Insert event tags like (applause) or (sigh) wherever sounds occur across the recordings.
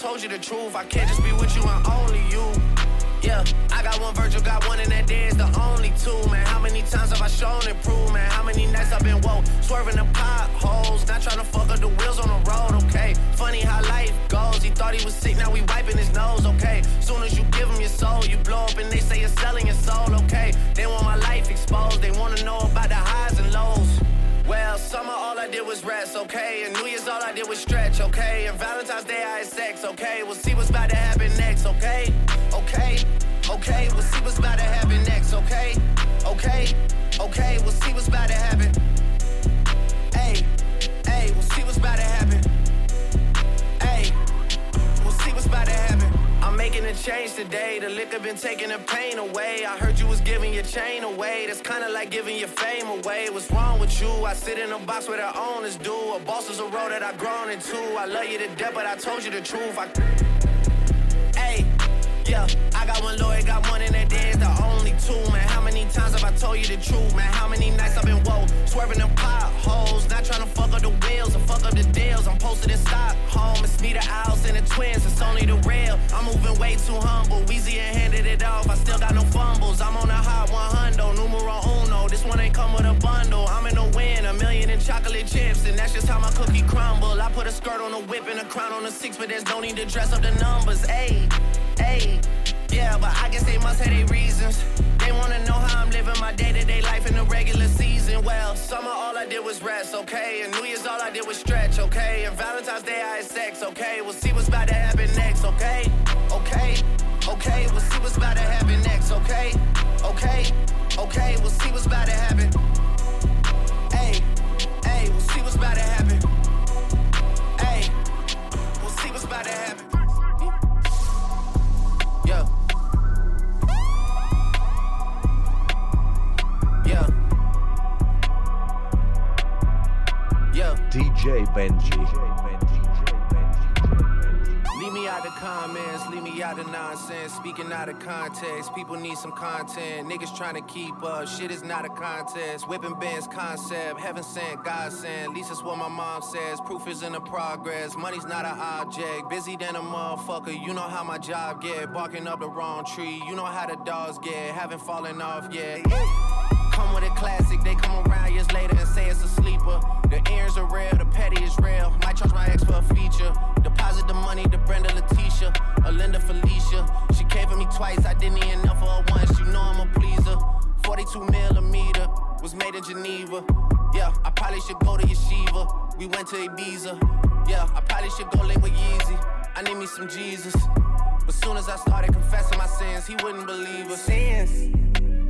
told you the truth. I can't just be with you and I sit in a box where the owners do. A boss is a road that I've grown into. I love you to death, but I told you the truth. I Hey, yeah, I got one lawyer, got one in that day the only two, man. How many times have I told you the truth, man? How many nights I've been woke, swerving them potholes, not trying to fuck up the wheels or fuck up the deals. I'm posted in Stockholm, it's me, the Owls, and the twins, it's only the real. I'm moving way too humble, Weezy and handed it off, I still got no fumbles. I'm on a hot 100, numero uno. This one ain't come with a bundle. I'm in the win, a million in chocolate chips, and that's just how my cookie crumble. I put a skirt on a whip and a crown on a six, but there's no need to dress up the numbers. Ayy, ayy. Yeah, but I guess they must have their reasons. They wanna know how I'm living my day to day life in the regular season. Well, summer all I did was rest, okay? And New Year's all I did was stretch, okay? And Valentine's Day I had sex, okay? We'll see what's about to happen next, okay? Okay, okay, we'll see what's about to happen next, okay? Okay, okay, we'll see what's about to happen. Hey, hey, we'll see what's about to happen. Hey, we'll see what's about to happen. Yeah. Yeah. Yeah. DJ Benji. Leave me out the comments, out of nonsense. Speaking out of context, people need some content. Niggas trying to keep up, shit is not a contest. Whipping bands concept, heaven sent, God sent. At least that's what my mom says. Proof is in the progress, money's not an object. Busy than a motherfucker, you know how my job get. Barking up the wrong tree, you know how the dogs get. Haven't fallen off yet. Come with a classic, they come around years later and say it's a sleeper. The ears are real, the petty is real. Might charge my ex for a feature. Deposit the money to Brenda Letitia, or Linda Felicia. She came for me twice, I didn't even know for her once. You know I'm a pleaser. 42 millimeter was made in Geneva. Yeah, I probably should go to Yeshiva. We went to Ibiza. Yeah, I probably should go live with Yeezy. I need me some Jesus. But soon as I started confessing my sins, he wouldn't believe us. Sins.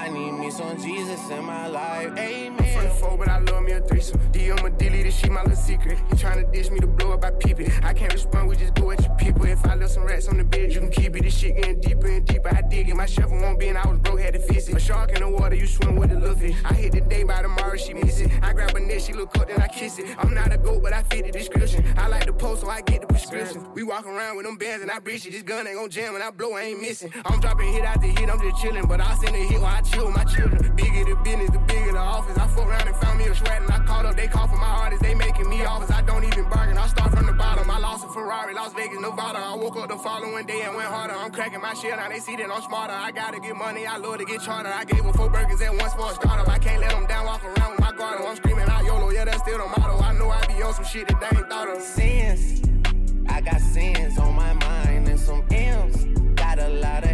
I need me some Jesus in my life. Amen. From the four, but I love me a threesome. D, I'ma this shit, my little secret. You tryna dish me to blow up, I peep it. I can't respond, we just go at your people. If I left some rats on the bed, you can keep it. This shit getting deeper and deeper. I dig it. My shovel won't be, and I was broke, had to fix it. A shark in the water, you swim with the little fish. I hit the day by tomorrow, she miss it. I grab her neck, she look up, then I kiss it. I'm not a goat, but I fit the description. I like the post, so I get the prescription. We walk around with them bands and I breach it. This gun ain't gon' jam, and I blow, I ain't missing. I'm dropping hit after hit, I'm just chillin'. But I send a hit while I chill with my children. Bigger the business, the bigger the office. I fuck around and found me a shred, and I called up, they call for my artists, they making me offers. I don't even bargain, I start from the bottom. I lost a Ferrari, Las Vegas, Nevada. I woke up the following day and went harder. I'm cracking my shit, now they see that I'm smarter. I gotta get money, I love to get charter. I gave them four burgers at once for a startup. I can't let them down, walk around with my guard. I'm screaming out YOLO, yeah, that's still the motto. I know I be on some shit that they ain't thought of. sins. I got sins on my mind and some M's. Got a lot of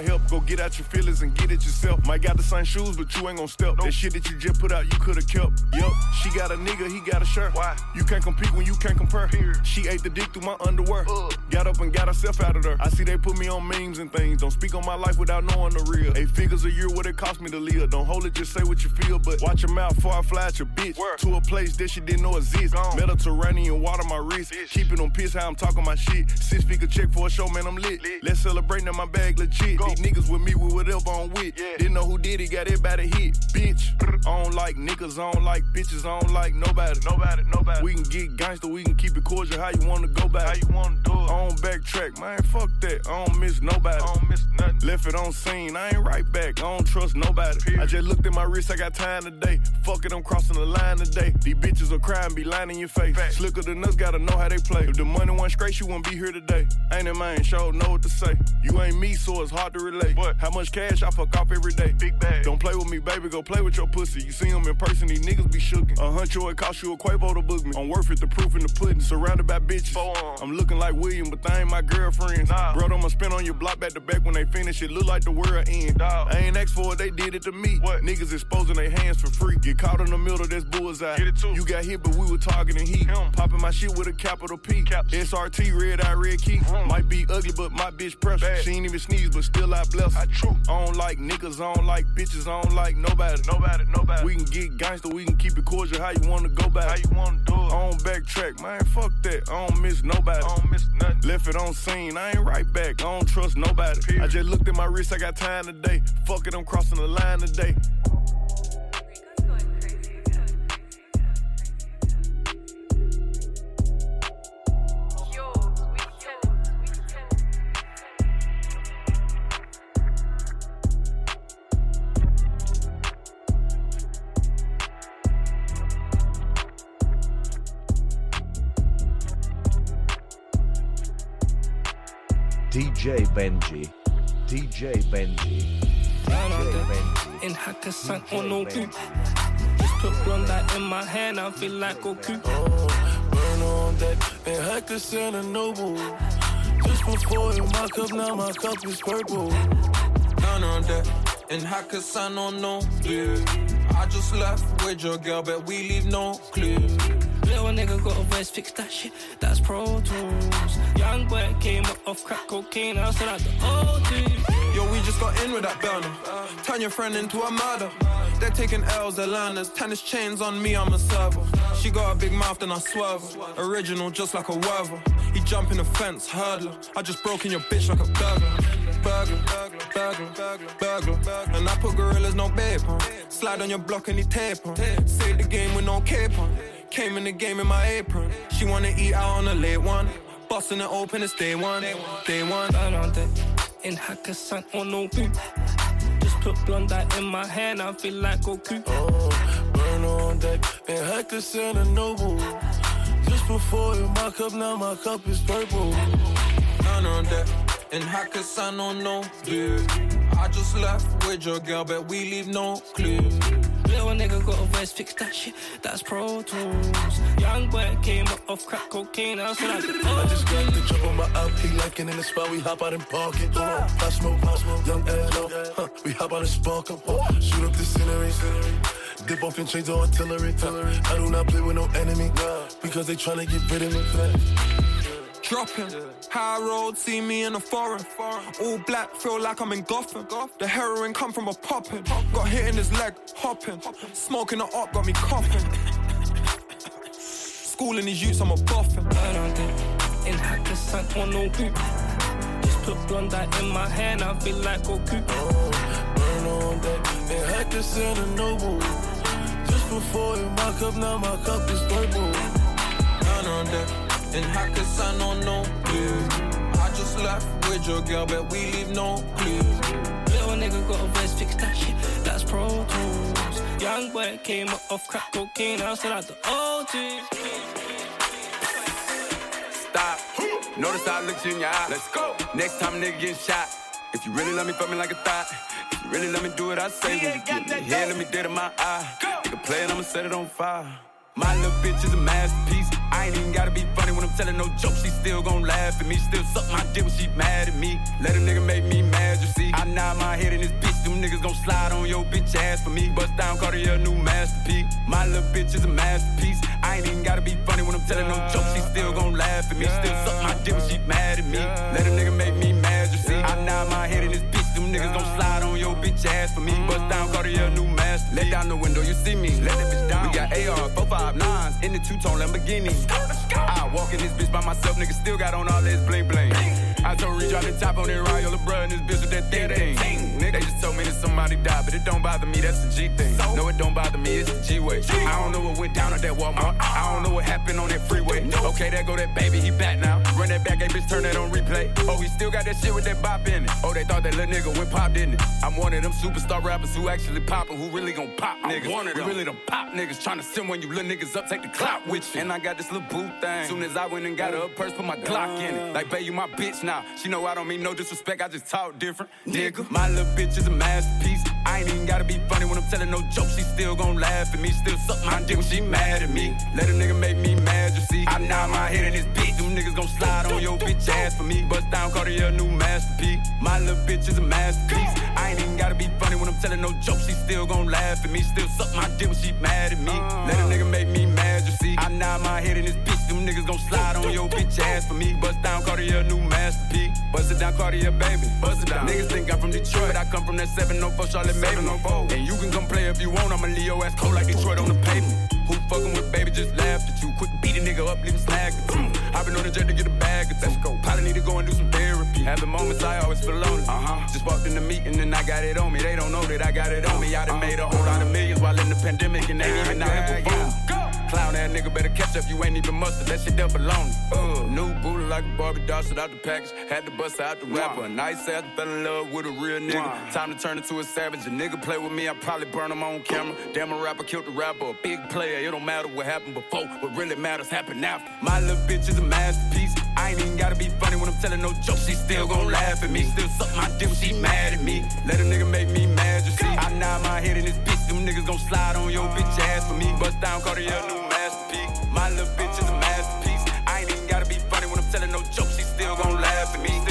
my help. Go get out your feelings and get it yourself. Might got the same shoes, but you ain't gon' step. That shit that you just put out, you could've kept. Yup, she got a nigga, he got a shirt. Why? You can't compete when you can't compare. Here. She ate the dick through my underwear. Uh. Got up and got herself out of there. I see they put me on memes and things. Don't speak on my life without knowing the real. Eight figures a year, what it cost me to live. Don't hold it, just say what you feel. But watch your mouth before I fly at your bitch. Word. To a place that she didn't know exist. Gone. Mediterranean water my wrist. Bitch. Keeping on piss how I'm talking my shit. Six figure check for a show, man, I'm lit. lit. Let's celebrate now my bag legit. Go. These niggas with me with whatever I'm with. Yeah. Didn't know who did it, got everybody hit. Bitch. I don't like niggas, I don't like bitches, don't like nobody. Nobody, nobody. We can get gangster, we can keep it cordial. How you wanna go back? How you wanna do it? I don't backtrack, man. Fuck that. I don't miss nobody. I don't miss nothing. Left it on scene, I ain't right back. I don't trust nobody. Period. I just looked at my wrist, I got time today. Fuck it, I'm crossing the line today. These bitches will cry and be lying in your face. Fact. Slicker than us, gotta know how they play. If the money went straight, you wouldn't be here today. Ain't it man, sure know what to say. You ain't me, so it's hard to relate. What? How much cash I fuck off every day? Big bag. Don't play with me, baby, go play with your pussy. You see them in person, these niggas be shookin'. A huncho, it cost you a Quavo to book me. I'm worth it, the proof in the pudding. Surrounded by bitches. I'm looking like William, but they ain't my girlfriends. Nah. Bro, I'ma spin on your block back to back when they finish. It look like the world end. Dog. I ain't asked for it, they did it to me. What? Niggas exposing their hands for free. Get caught in the middle, that's bullseye. Get it too. You got hit, but we were targeting heat. Him. Popping my shit with a capital P. Caps. SRT, red eye, red key. Mm. Might be ugly, but my bitch pressure. She ain't even sneeze, but still I bless her. I true. I don't like niggas, I don't like bitches, I don't like nobody. Nobody, nobody. We can get gangster, we can keep it cordial. How you wanna go back? How you wanna do it? I don't backtrack, man. Fuck that. I don't miss nobody. I don't miss nothing. Left it on scene, I ain't right back. I don't trust nobody. Period. I just looked at my wrist, I got time today. Fuck it, I'm crossing the line today. DJ Benji. DJ Benji. DJ Benji. In Hakkasan on Nobu. Just put blonde in my hand, I feel like Goku. Oh, burn on deck. In Hakkasan and Nobu. Just before in my cup, now my cup is purple. Burn on deck. In Hakkasan on no blue. I just left with your girl, but we leave no clue. Nigga got a voice, fix that shit, that's Pro Tools. Young boy came up off crack cocaine, I said like the old dude. Yo, we just got in with that burner. Turn your friend into a murder. They're taking L's, they're learners. Tennis chains on me, I'm a server. She got a big mouth, then I swerve. Original, just like a werver. He jump in the fence, hurdler. I just broke in your bitch like a burglar. Burglar, burglar, burglar, burglar. And I put gorillas, no babe on. Slide on your block and he tape on. Save the game with no cape on. Came in the game in my apron. She wanna eat out on a late one. Busting it open, it's day one. Day one. Burn on deck. In Hakkasan on no boot. Just put blonde in my hand, I feel like Goku. Oh, burn on deck. In Hakkasan and Nobu. Just before in my cup, now my cup is purple. Burn on deck. In Hakkasan on no blue. I just left with your girl, but we leave no clue. Little nigga got a voice, fix that shit, that's Pro Tools. Young boy came up off crack cocaine, I said like, (laughs) I just got the drop on my LP, like in the spot, we hop out and park it. On, pop smoke, pop smoke, young L, huh, we hop out and spark up, oh, shoot up the scenery, dip off and change the artillery, I do not play with no enemy, because they tryna get rid of me. Dropping. High road, see me in the foreign. All black, feel like I'm in Gotham. The heroin come from a poppin'. Got hit in his leg, hopping. Smoking the up got me coughing. Schooling these youths, I'm a boffin. Burn on deck, in Hakkasan on Nobu. Just put blonde in my hand, I feel like Goku. Oh, burn on deck, in Hakkasan and Nobu. Just before in my cup, now my cup is purple. Burn on deck. In Hakkasan on no blue. I just left with your girl, but we leave no clue. Little nigga got a voice, fix that shit, that's Pro Tools. Young boy came up off crack cocaine, I said like the old dude. Stop. Notice I looked you in your eye. Let's go. Next time nigga getting shot. If you really love me, fuck me like a thought. If you really let me do what I say, when you get me here, let me dead in my eye. Nigga play it, I'ma set it on fire. My little bitch is a masterpiece. I ain't even gotta be funny when I'm telling no jokes. She still gon' laugh at me. Still suck my dick when she mad at me. Let a nigga make me mad, you see. I nod my head in this bitch. Them niggas gon' slide on your bitch ass for me. Bust down Cartier, new masterpiece. My little bitch is a masterpiece. I ain't even gotta be funny when I'm telling no jokes. She still gon' laugh at me. Still suck my dick when she mad at me. Let a nigga make me mad, you see. I nod my head in this bitch. Them niggas gon' slide on your bitch ass for me. Bust down Cartier, new master. Let down the window, you see me. Let that bitch down. We got AR, 459s in the two-tone Lamborghini. I walk in this bitch by myself, nigga still got on all this bling bling. I told Reach drop the top on that Royal LeBron, this bitch with that thing thing. Nigga, they just told me that somebody died, but it don't bother me, that's the G thing. No, it don't bother me, it's the G way. I don't know what went down at that Walmart. Uh-uh. I don't know what happened on that freeway. No. Okay, there go that baby, he back now. Run that back, hey bitch, turn that on replay. Oh, he still got that shit with that bop in it. Oh, they thought that little nigga went pop, didn't it? I'm one of them superstar rappers who actually poppin', who really gon' pop niggas. One of them. We really them pop niggas, tryna send when you little niggas up, take the clout with you. And I got this little boot thing. Soon as I went and got her a purse, put my Glock in it. Uh. Like, babe, you my bitch now. She know I don't mean no disrespect, I just talk different. Nigga, my little bitch is a masterpiece. I ain't even gotta be funny when I'm telling no jokes. She still gon' laugh at me, still suck my dick when she mad at me. Let a nigga make me mad, you see. I nod my head in this bitch. Them niggas gon' slide on your bitch ass for me. Bust down Cartier, new masterpiece. My little bitch is a masterpiece. I ain't even gotta be funny when I'm telling no jokes. She still gon' laugh at me, still suck my dick when she mad at me. Let a nigga make me mad, you see. I nod my head in this bitch. Them niggas gon' slide on your bitch ass for me. Bust down Cartier, new masterpiece. Bust it down Cartier, baby. Bust it down. Niggas think I'm from Detroit, but I come from that 704 Charlotte Maven. And you can come play if you want. I'ma leave your ass cold like Detroit on the pavement. Who fucking with baby just laughed at you. Quick beat a nigga up, leave him snagged. I've been on the jet to get a bag. Let's go. Probably need to go and do some therapy. Having moments I always feel lonely. Uh-huh. Just walked in the meeting and I got it on me. They don't know that I got it on me. I done made a whole lot of millions while in the pandemic and ain't even out here performing. Clown ass nigga better catch up, you ain't even mustard, that shit double on uh, New booty like a Barbie doll, shit out the package. Had to bust out the rapper. Nice ass fell in love with a real nigga. Time to turn into a savage. A nigga play with me, I probably burn him on camera. Damn, a rapper killed the rapper. A big player, it don't matter what happened before. What really matters happened after. My little bitch is a masterpiece. I ain't even gotta be funny when I'm telling no jokes. She still gon' laugh at me. Still suck my dick she mad at me. Let a nigga make me mad, you see. I nod my head in this bitch. Them niggas gon' slide on your bitch ass for me. Bust down Cartier, new masterpiece. My little bitch is a masterpiece. I ain't even gotta be funny when I'm telling no jokes. She still gon' laugh at me.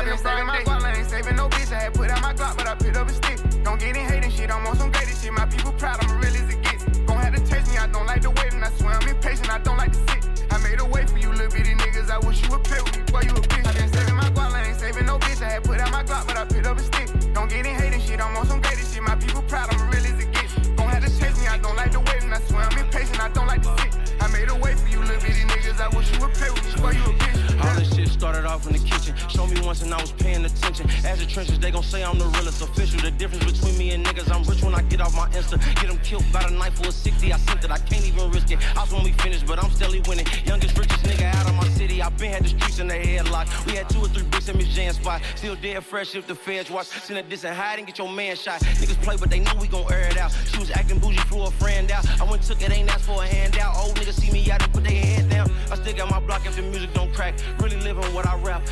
I been saving my guap, I ain't saving no bitch. I had put out my Glock, but I picked up a stick. Don't get in hating shit, I'm on some greater shit. My people proud, I'm real as it gets. Gon' have to taste me, I don't like the wait, and I swear I'm impatient, I don't like to sit. I made a way for you, little bitty niggas. I wish you would play with me, boy, you a bitch. I been saving my guap, I ain't saving no bitch. I had put out once and I was paying attention. As the trenches, they gon' say I'm the realest official. The difference between me and niggas, I'm rich when I get off my Insta. Get them killed by the knife for a 60. I sent it, I can't even risk it. I was when we finished, but I'm steadily winning. Youngest, richest nigga out of my city. I been had the streets in the headlock. We had two or three bricks in Miss Jan spot. Still dead fresh if the feds watch. Send a diss and hide and get your man shot. Niggas play, but they know we gon' air it out. She was acting bougie, flew a friend out. I went took it, ain't asked for a handout. Old niggas see me out and put their head down. I still got my block if the music don't crack. Really living what I rap.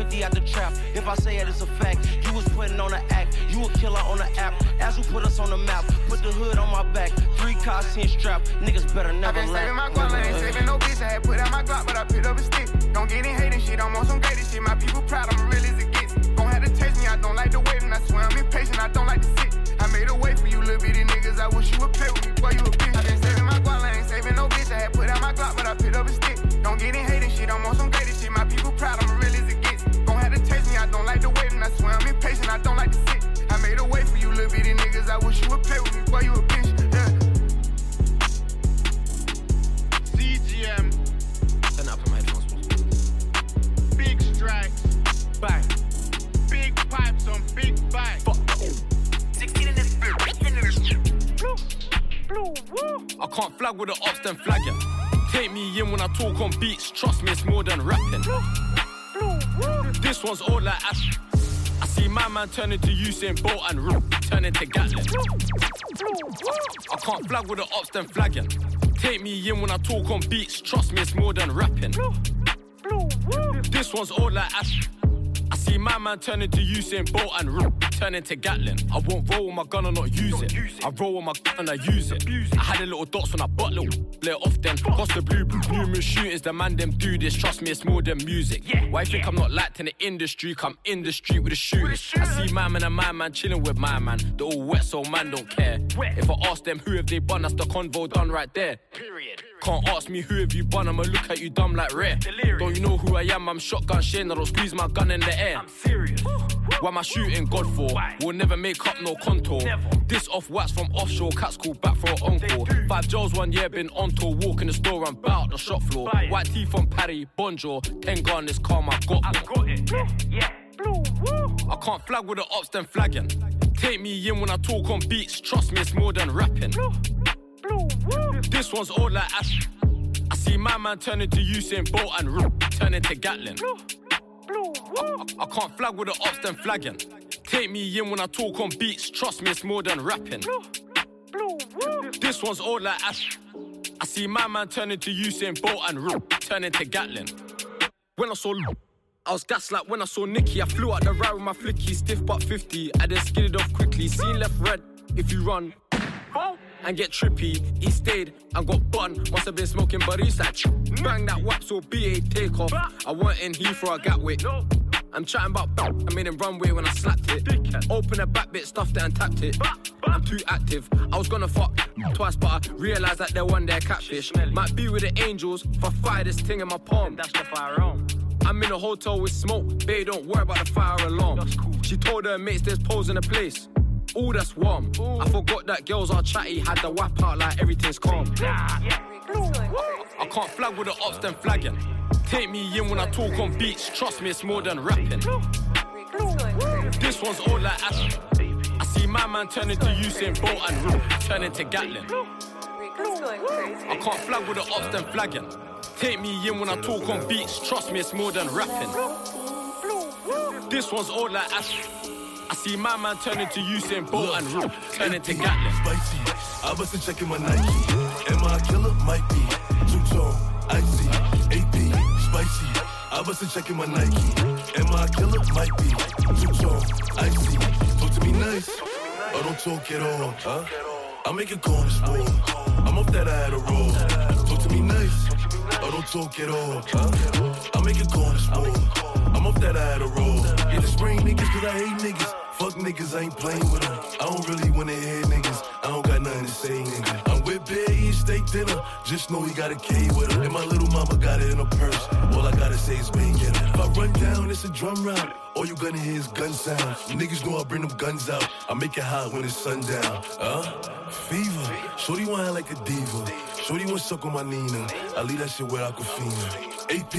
250 out the trap. If I say it, it's a fact. You was putting on an act. You a killer on the app. As who put us on the map. Put the hood on my back. Three cars, ten strap. Niggas better I never been saving my guap, I ain't saving no bitch. I had put out my Glock, but I picked up a stick. Don't get in hating shit, I'm on some greater shit. My people proud, I'm real as it gets. Gon' have to taste me, I don't like the wait, and I swear I'm impatient, I don't like to sit. I made a way for you little bitty niggas. I wish you would play with me, boy, you a bitch. I been saving my guap, I ain't saving no bitch. I had put out my Glock, but I picked up a stick. Don't get in hating shit, I'm on some I wish you would play with me, boy, you a bitch. Yeah. CGM, Turn up for my headphones. big strikes, Bang. big pipes on big bikes. 16 in this I can't flag with the ops, then flag ya. Take me in when I talk on beats. Trust me, it's more than rapping. This one's all like Ash. See my man turn into Usain Bolt and Ru- turn into Gatlin. I can't flag with the ops, then flag ya. Take me in when I talk on beats. Trust me, it's more than rapping. This one's all like Ash. I see my man turn into Usain Bolt and Ru- turn into Gatlin. I won't roll with my gun or not use it. I roll with my gun and I use it. I had a little dots when I butt let it off then. Cost the blue, blue, blue numerous shootings, the man them do this. Trust me, it's more than music. Why you think I'm not liked in the industry? Come in the street with the shooters. I see my man and my man chilling with my man. They're all wet, so man don't care. If I ask them who have they bun, that's the convo done right there. Can't ask me who have you bun, I'ma look at you dumb like rare. Don't you know who I am? I'm shotgun Shane, I don't squeeze my gun in the air. I'm serious. Why am I shooting God for? We'll never make up no contour. This off wax from offshore, cats call back for an encore. Five Joes one year, been on tour, walk in the store I'm bout the shop floor. White teeth from Paddy, Bonjour, ten gun is calm, I got one. I can't flag with the ops, then flagging. Take me in when I talk on beats, trust me, it's more than rapping. This one's all like Ash. I see my man turn into Usain Bolt and Ru- turn into Gatlin. I, I can't flag with the ops, then flagging. Take me in when I talk on beats, trust me, it's more than rapping. This one's all like Ash. I see my man turn into Usain Bolt and Ru- turn into Gatlin. When I saw I was gas like when I saw Nicky. I flew out the ride with my flicky, stiff but 50. I then skidded off quickly. Seen left red if you run. And get trippy. He stayed and got bun. Must have been smoking buddies like bang that whap so BA take off. I weren't in Heathrow, I got wit. I'm chatting about I made him runway when I slapped it. Open a back bit, stuffed it and tapped it. I'm too active. I was gonna fuck twice, but I realized that they're one there catfish. Might be with the angels I fire this thing in my palm. That's the firearm. I'm in a hotel with smoke, babe, don't worry about the fire alarm. She told her mates there's poles in the place. Ooh, that's warm. Ooh. I forgot that girls are chatty, had the whap out like everything's calm. I can't flag with the ops, then flagging. Take me in when I talk on beats, trust me, it's more than rapping. This one's all like Ash. I see my man turning to Usain Bolt and Ru- turn into Gatlin. I can't flag with the ops, then flagging. Take me in when I talk on beats, trust me, it's more than rapping. This one's all like Ash. I see my man turn into Usain Bolt and Ru- turn into Gatlin. Spicy. I wasn't checking my Nike. Am I a killer? Might be. Two tone, icy, AP, spicy. I wasn't checking my Nike. Am I a killer? Might be. Two tone, icy. Talk to me nice. Or don't talk at all, huh? I make a corner sport. I'm off that I had a roll. Talk to me nice. Or don't talk at all, huh? I make a corner sport. I'm off that I had a roll. Yeah, the spring niggas, cause I hate niggas. Fuck niggas, I ain't playing with them. I don't really wanna hear niggas. I don't got nothing to say, nigga. I'm with Bear eating steak dinner. Just know he got a K with her. And my little mama got it in her purse. All I gotta say is bang her. If I run down, it's a drum round. All you gonna hear is gun sound. Niggas know I bring them guns out. I make it hot when it's sundown. Huh? Fever. Shorty act like a diva. Shorty want suck on my Nina. I leave that shit where I could feel. AP,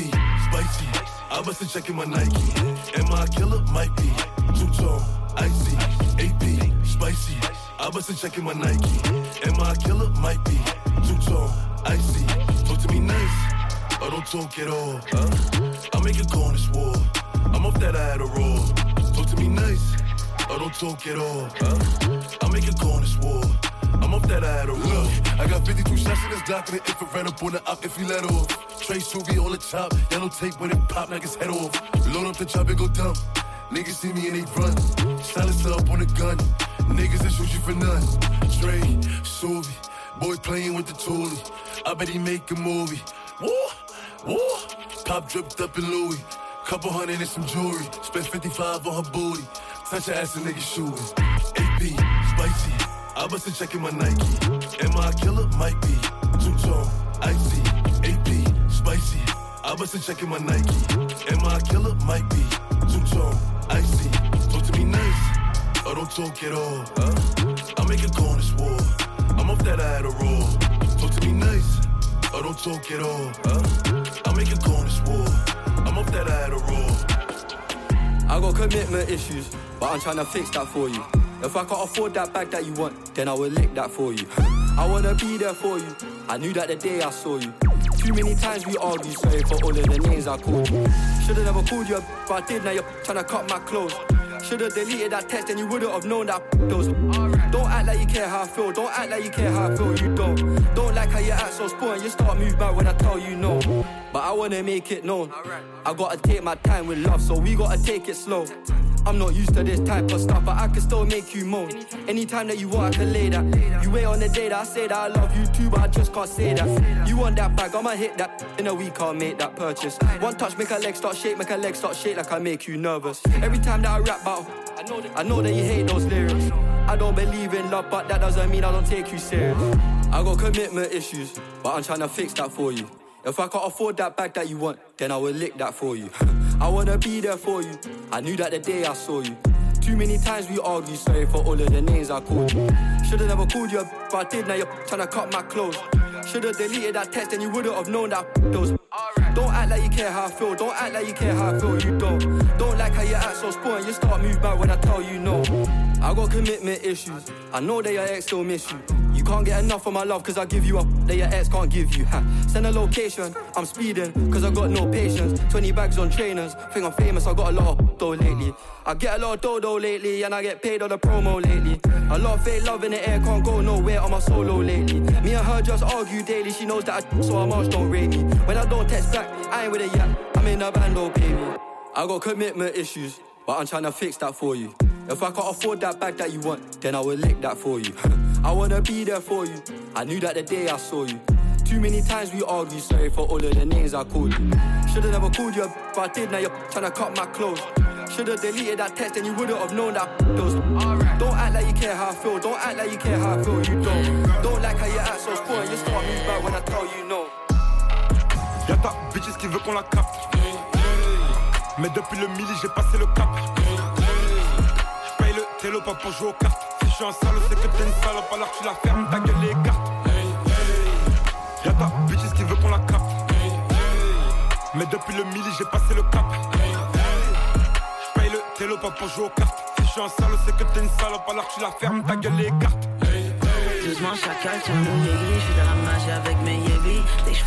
spicy. I bustin' checking my Nike. Am I a killer? Might be. Two tone, icy. AP, spicy. I bustin' checking my Nike. Am I a killer? Might be. Two tone, icy. Talk to me nice. I don't talk at all. Huh? I make a corner war. I'm off that I had a roll. Talk to me nice. I don't talk at all. Huh? I make a corner war. I'm off that I had a roll. I got 52 shots in this Glock and an infrared up on the up if he let off. Trey Suvi on the top, yellow tape when it pop like his head off. Load up the chop and go dumb. Niggas see me and they run. Silence up on the gun. Niggas that shoot you for none. Trey, Suvi, boy playing with the toolie. I bet he make a movie. Woo, woo. Pop dripped up in Louis. Couple hundred and some jewelry. Spent 55 on her booty. Touch her ass and nigga shooting. AP, spicy. I must have checking my Nike. Am I a killer? Might be. Two tone, icy, AP, spicy. I must have checking my Nike. Am I a killer? Might be. Two tone, icy. Talk to me nice. Or don't talk at all. Huh? I make go on this war. I'm off that I had a roll. Talk to me nice. Or don't talk at all. Huh? I make go on this war. I'm off that I had a roll. I got commitment issues, but I'm trying to fix that for you. If I can't afford that bag that you want, then I will lick that for you. I wanna be there for you. I knew that the day I saw you. Too many times we argued, sorry for all of the names I called you. Should've never called you, but I did, now you're trying to cut my clothes. Should've deleted that text and you wouldn't have known that those. Act like you care how I feel, don't act like you care how I feel, you don't. Don't like how you act so spoiled, you start move back when I tell you no. But I wanna make it known. I gotta take my time with love, so we gotta take it slow. I'm not used to this type of stuff, but I can still make you moan. Anytime that you want, I can lay that. You wait on the day that I say that I love you too, but I just can't say that. You want that bag, I'ma hit that. In a week, I'll make that purchase. One touch, make a leg start shake, make a leg start shake like I make you nervous. Every time that I rap that, I know that you hate those lyrics. I don't believe in love, but that doesn't mean I don't take you serious. I got commitment issues, but I'm trying to fix that for you. If I can't afford that bag that you want, then I will lick that for you. (laughs) I wanna be there for you. I knew that the day I saw you. Too many times we argued, sorry for all of the names I called you. Should've never called you, but I did, now you're trying to cut my clothes. Should've deleted that text and you wouldn't have known that those. Don't act like you care how I feel, don't act like you care how I feel, you don't. Don't like how you act so spoiled, you start move back when I tell you no. I got commitment issues, I know that your ex still miss you. You can't get enough of my love cause I give you up that your ex can't give you. Send a location, I'm speeding cause I got no patience. 20 bags on trainers, think I'm famous, I got a lot of dough lately. I get a lot of dodo lately and I get paid on the promo lately. A lot of fake love in the air, can't go nowhere on my solo lately. Me and her just argue daily, she knows that I so her much don't rate me. When I don't text back, I ain't with a yap, I'm in a band, don't pay me. I got commitment issues, but I'm trying to fix that for you. If I can't afford that bag that you want, then I will lick that for you. (laughs) I wanna be there for you. I knew that the day I saw you. Too many times we argued, sorry for all of the names I called you. Should've never called you, but I did, now you're trying to cut my clothes. Should've deleted that text and you wouldn't have known that (laughs) those. Don't act like you care how I feel, don't act like you care how I feel, you don't. Don't like how you act so spoiled, you start move back when I tell you no. Y'a ta bitches qui veut qu'on la capte. Mais depuis le j'ai passé le cap. Pas pour jouer aux cartes. Si je suis un sale, c'est que t'es une salope, alors tu la fermes, ta gueule les cartes. Y'a ta bitches qui veut qu'on la capte. Mais depuis le midi, j'ai passé le cap. J'paye le télo pas pour jouer aux cartes. Si je suis un sale, c'est que t'es une salope, alors tu la fermes, ta gueule les cartes. Doucement chacal sur mon yéli, je suis dans la magie avec mes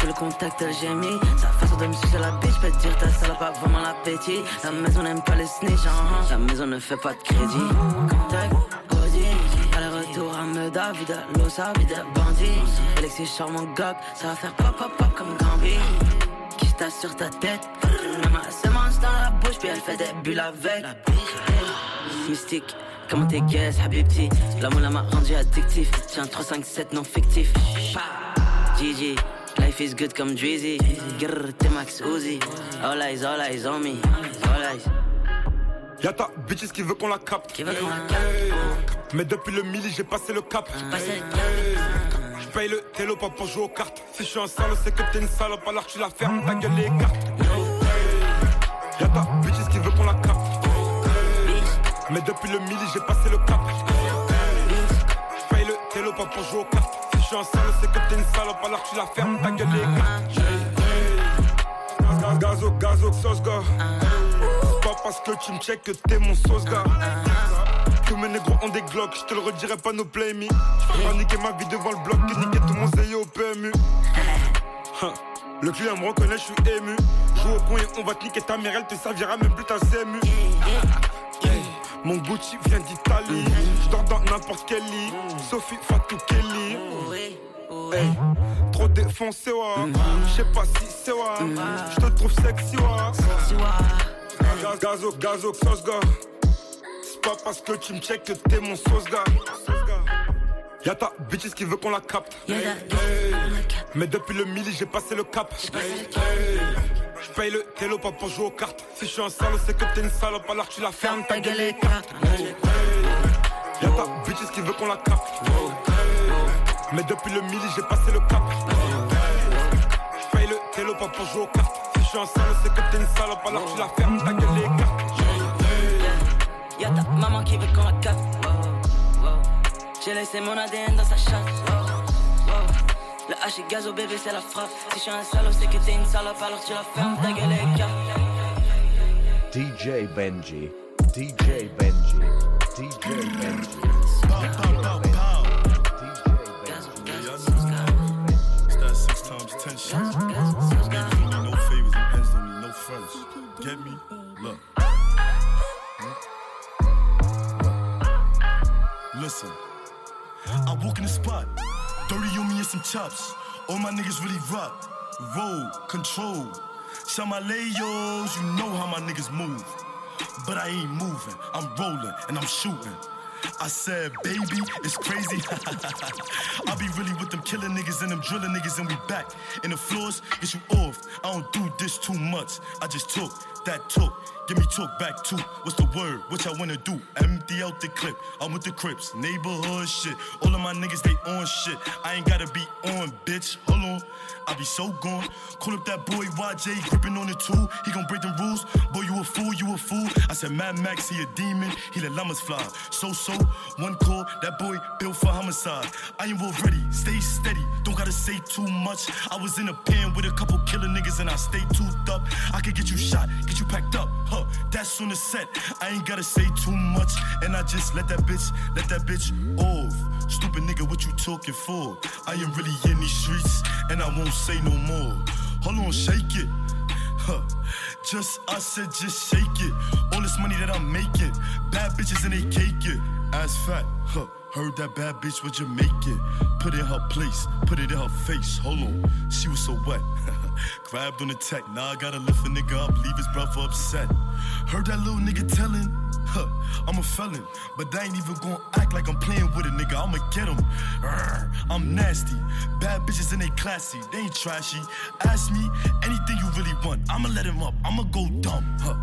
le contact elle gémit Sa façon de me sucer la bitch, peut te dire ta salope a vraiment l'appétit. La maison n'aime pas les snitch, uh-huh. la maison ne fait pas de crédit. Contact, Audi, aller-retour à Meda, vida, Losa, vida, bandit. Alexis charmant gog, ça va faire pop pop pop comme Gambi Qui tasse sur ta tête, Maman se mange dans la bouche puis elle fait des bulles avec. Mystique Comment t'es guess, Habibti L'amour m'a rendu addictif. Tiens 3, 5, 7 non fictif. GG Life is good comme Drizzy Grrr, t'es Max Uzi All eyes, all eyes on me All eyes Y'a ta bitches qui veut qu'on la capte. Qui veut qu'on la capte Mais depuis le midi, j'ai passé le cap. Passé le cap J'paye le télo pas pour jouer aux cartes. Si je suis un sale, c'est que t'es une salope, alors tu la fermes, ta gueule les cartes. Y'a ta bitches qui veut qu'on la capte. Mais depuis le midi, j'ai passé le cap. J'paye le télo pas pour jouer aux cartes. Suis un sale, c'est que t'es une salope, alors tu la fermes, ta gueule cartes. Gazo, gazo, sauce gars. C'est pas parce que tu me check que t'es mon sauce gars. Tous mes négros ont des glocks, je te le redirai pas no play me. J'peux niquer ma vie devant le bloc et niquer tout mon zéyo au PMU. Le client me reconnaît, je suis ému. Joue au point et on va te niquer ta mère, elle te servira même plus ta CMU. Mon Gucci vient d'Italie. Je dors dans n'importe quel lit. Sophie Fatou Kelly. Hey, trop défoncé, ouais. Je sais pas si c'est ouais. Je te trouve sexy, ouais. Gaz- Gazo, gazo, sauce gars. C'est pas parce que tu me check que t'es mon sauce gars. Y'a ta bitches qui veut qu'on la capte. Mais depuis le midi, j'ai passé le cap. J'paye le télo pas pour jouer aux cartes. Si je suis un sale, c'est que t'es une salope, alors tu la fermes, ta gueule les cartes. Y'a ta bitches qui veut qu'on la capte. Mais depuis le midi, j'ai passé le cap. J'paye le télo pas pour jouer aux cartes. Si je suis un sale, c'est que t'es une salope, alors tu la fermes, ta gueule les cartes. Y'a ta maman qui veut qu'on la capte. J'ai laissé mon ADN dans sa chatte. Le H et gaz au bébé, c'est la frappe. Si je suis un salaud, c'est que t'es une salope, alors tu la fermes, ta gueule les cartes. DJ Benji, DJ Benji, DJ Benji. It's that six times ten shit. No favors and ends don't need no fronts. Get me? Look. Listen. I walk in the spot. 30 on me and some chops. All my niggas really rock. Roll, control. Shout my layos, you know how my niggas move. But I ain't moving. I'm rolling and I'm shooting. I said, baby, it's crazy. (laughs) I be really with them killing niggas and them drilling niggas, and we back. In the floors, get you off. I don't do this too much. I just took that took. Give me talk back too. What's the word? What y'all wanna do? Empty out the clip. I'm with the Crips, neighborhood shit. All of my niggas, they on shit. I ain't gotta be on, bitch. Hold on. I be so gone. Call up that boy YJ, gripping on the tool. He gon' break them rules. Boy, you a fool, you a fool. I said, Mad Max, he a demon. He let llamas fly. So, so, one call, that boy built for homicide. I ain't ready, stay steady. Don't gotta say too much. I was in a pen with a couple killer That's on the set. I ain't gotta say too much. And I just let that bitch, let that bitch off. Stupid nigga, what you talking for? I am really in these streets and I won't say no more. Hold on, shake it. Huh. Just I said, just shake it. All this money that I'm making, bad bitches and they cake it. Ass fat, huh? Heard that bad bitch was Jamaican. Put it in her place, put it in her face. Hold on, she was so wet. (laughs) Grabbed on the tech, now I gotta lift a nigga up, leave his brother upset. Heard that little nigga telling, huh, I'm a felon, but I ain't even gonna act like I'm playing with a nigga. I'ma get him. I'm nasty. Bad bitches and they classy, they ain't trashy. Ask me anything you really want, I'ma let him up, I'ma go dumb, huh.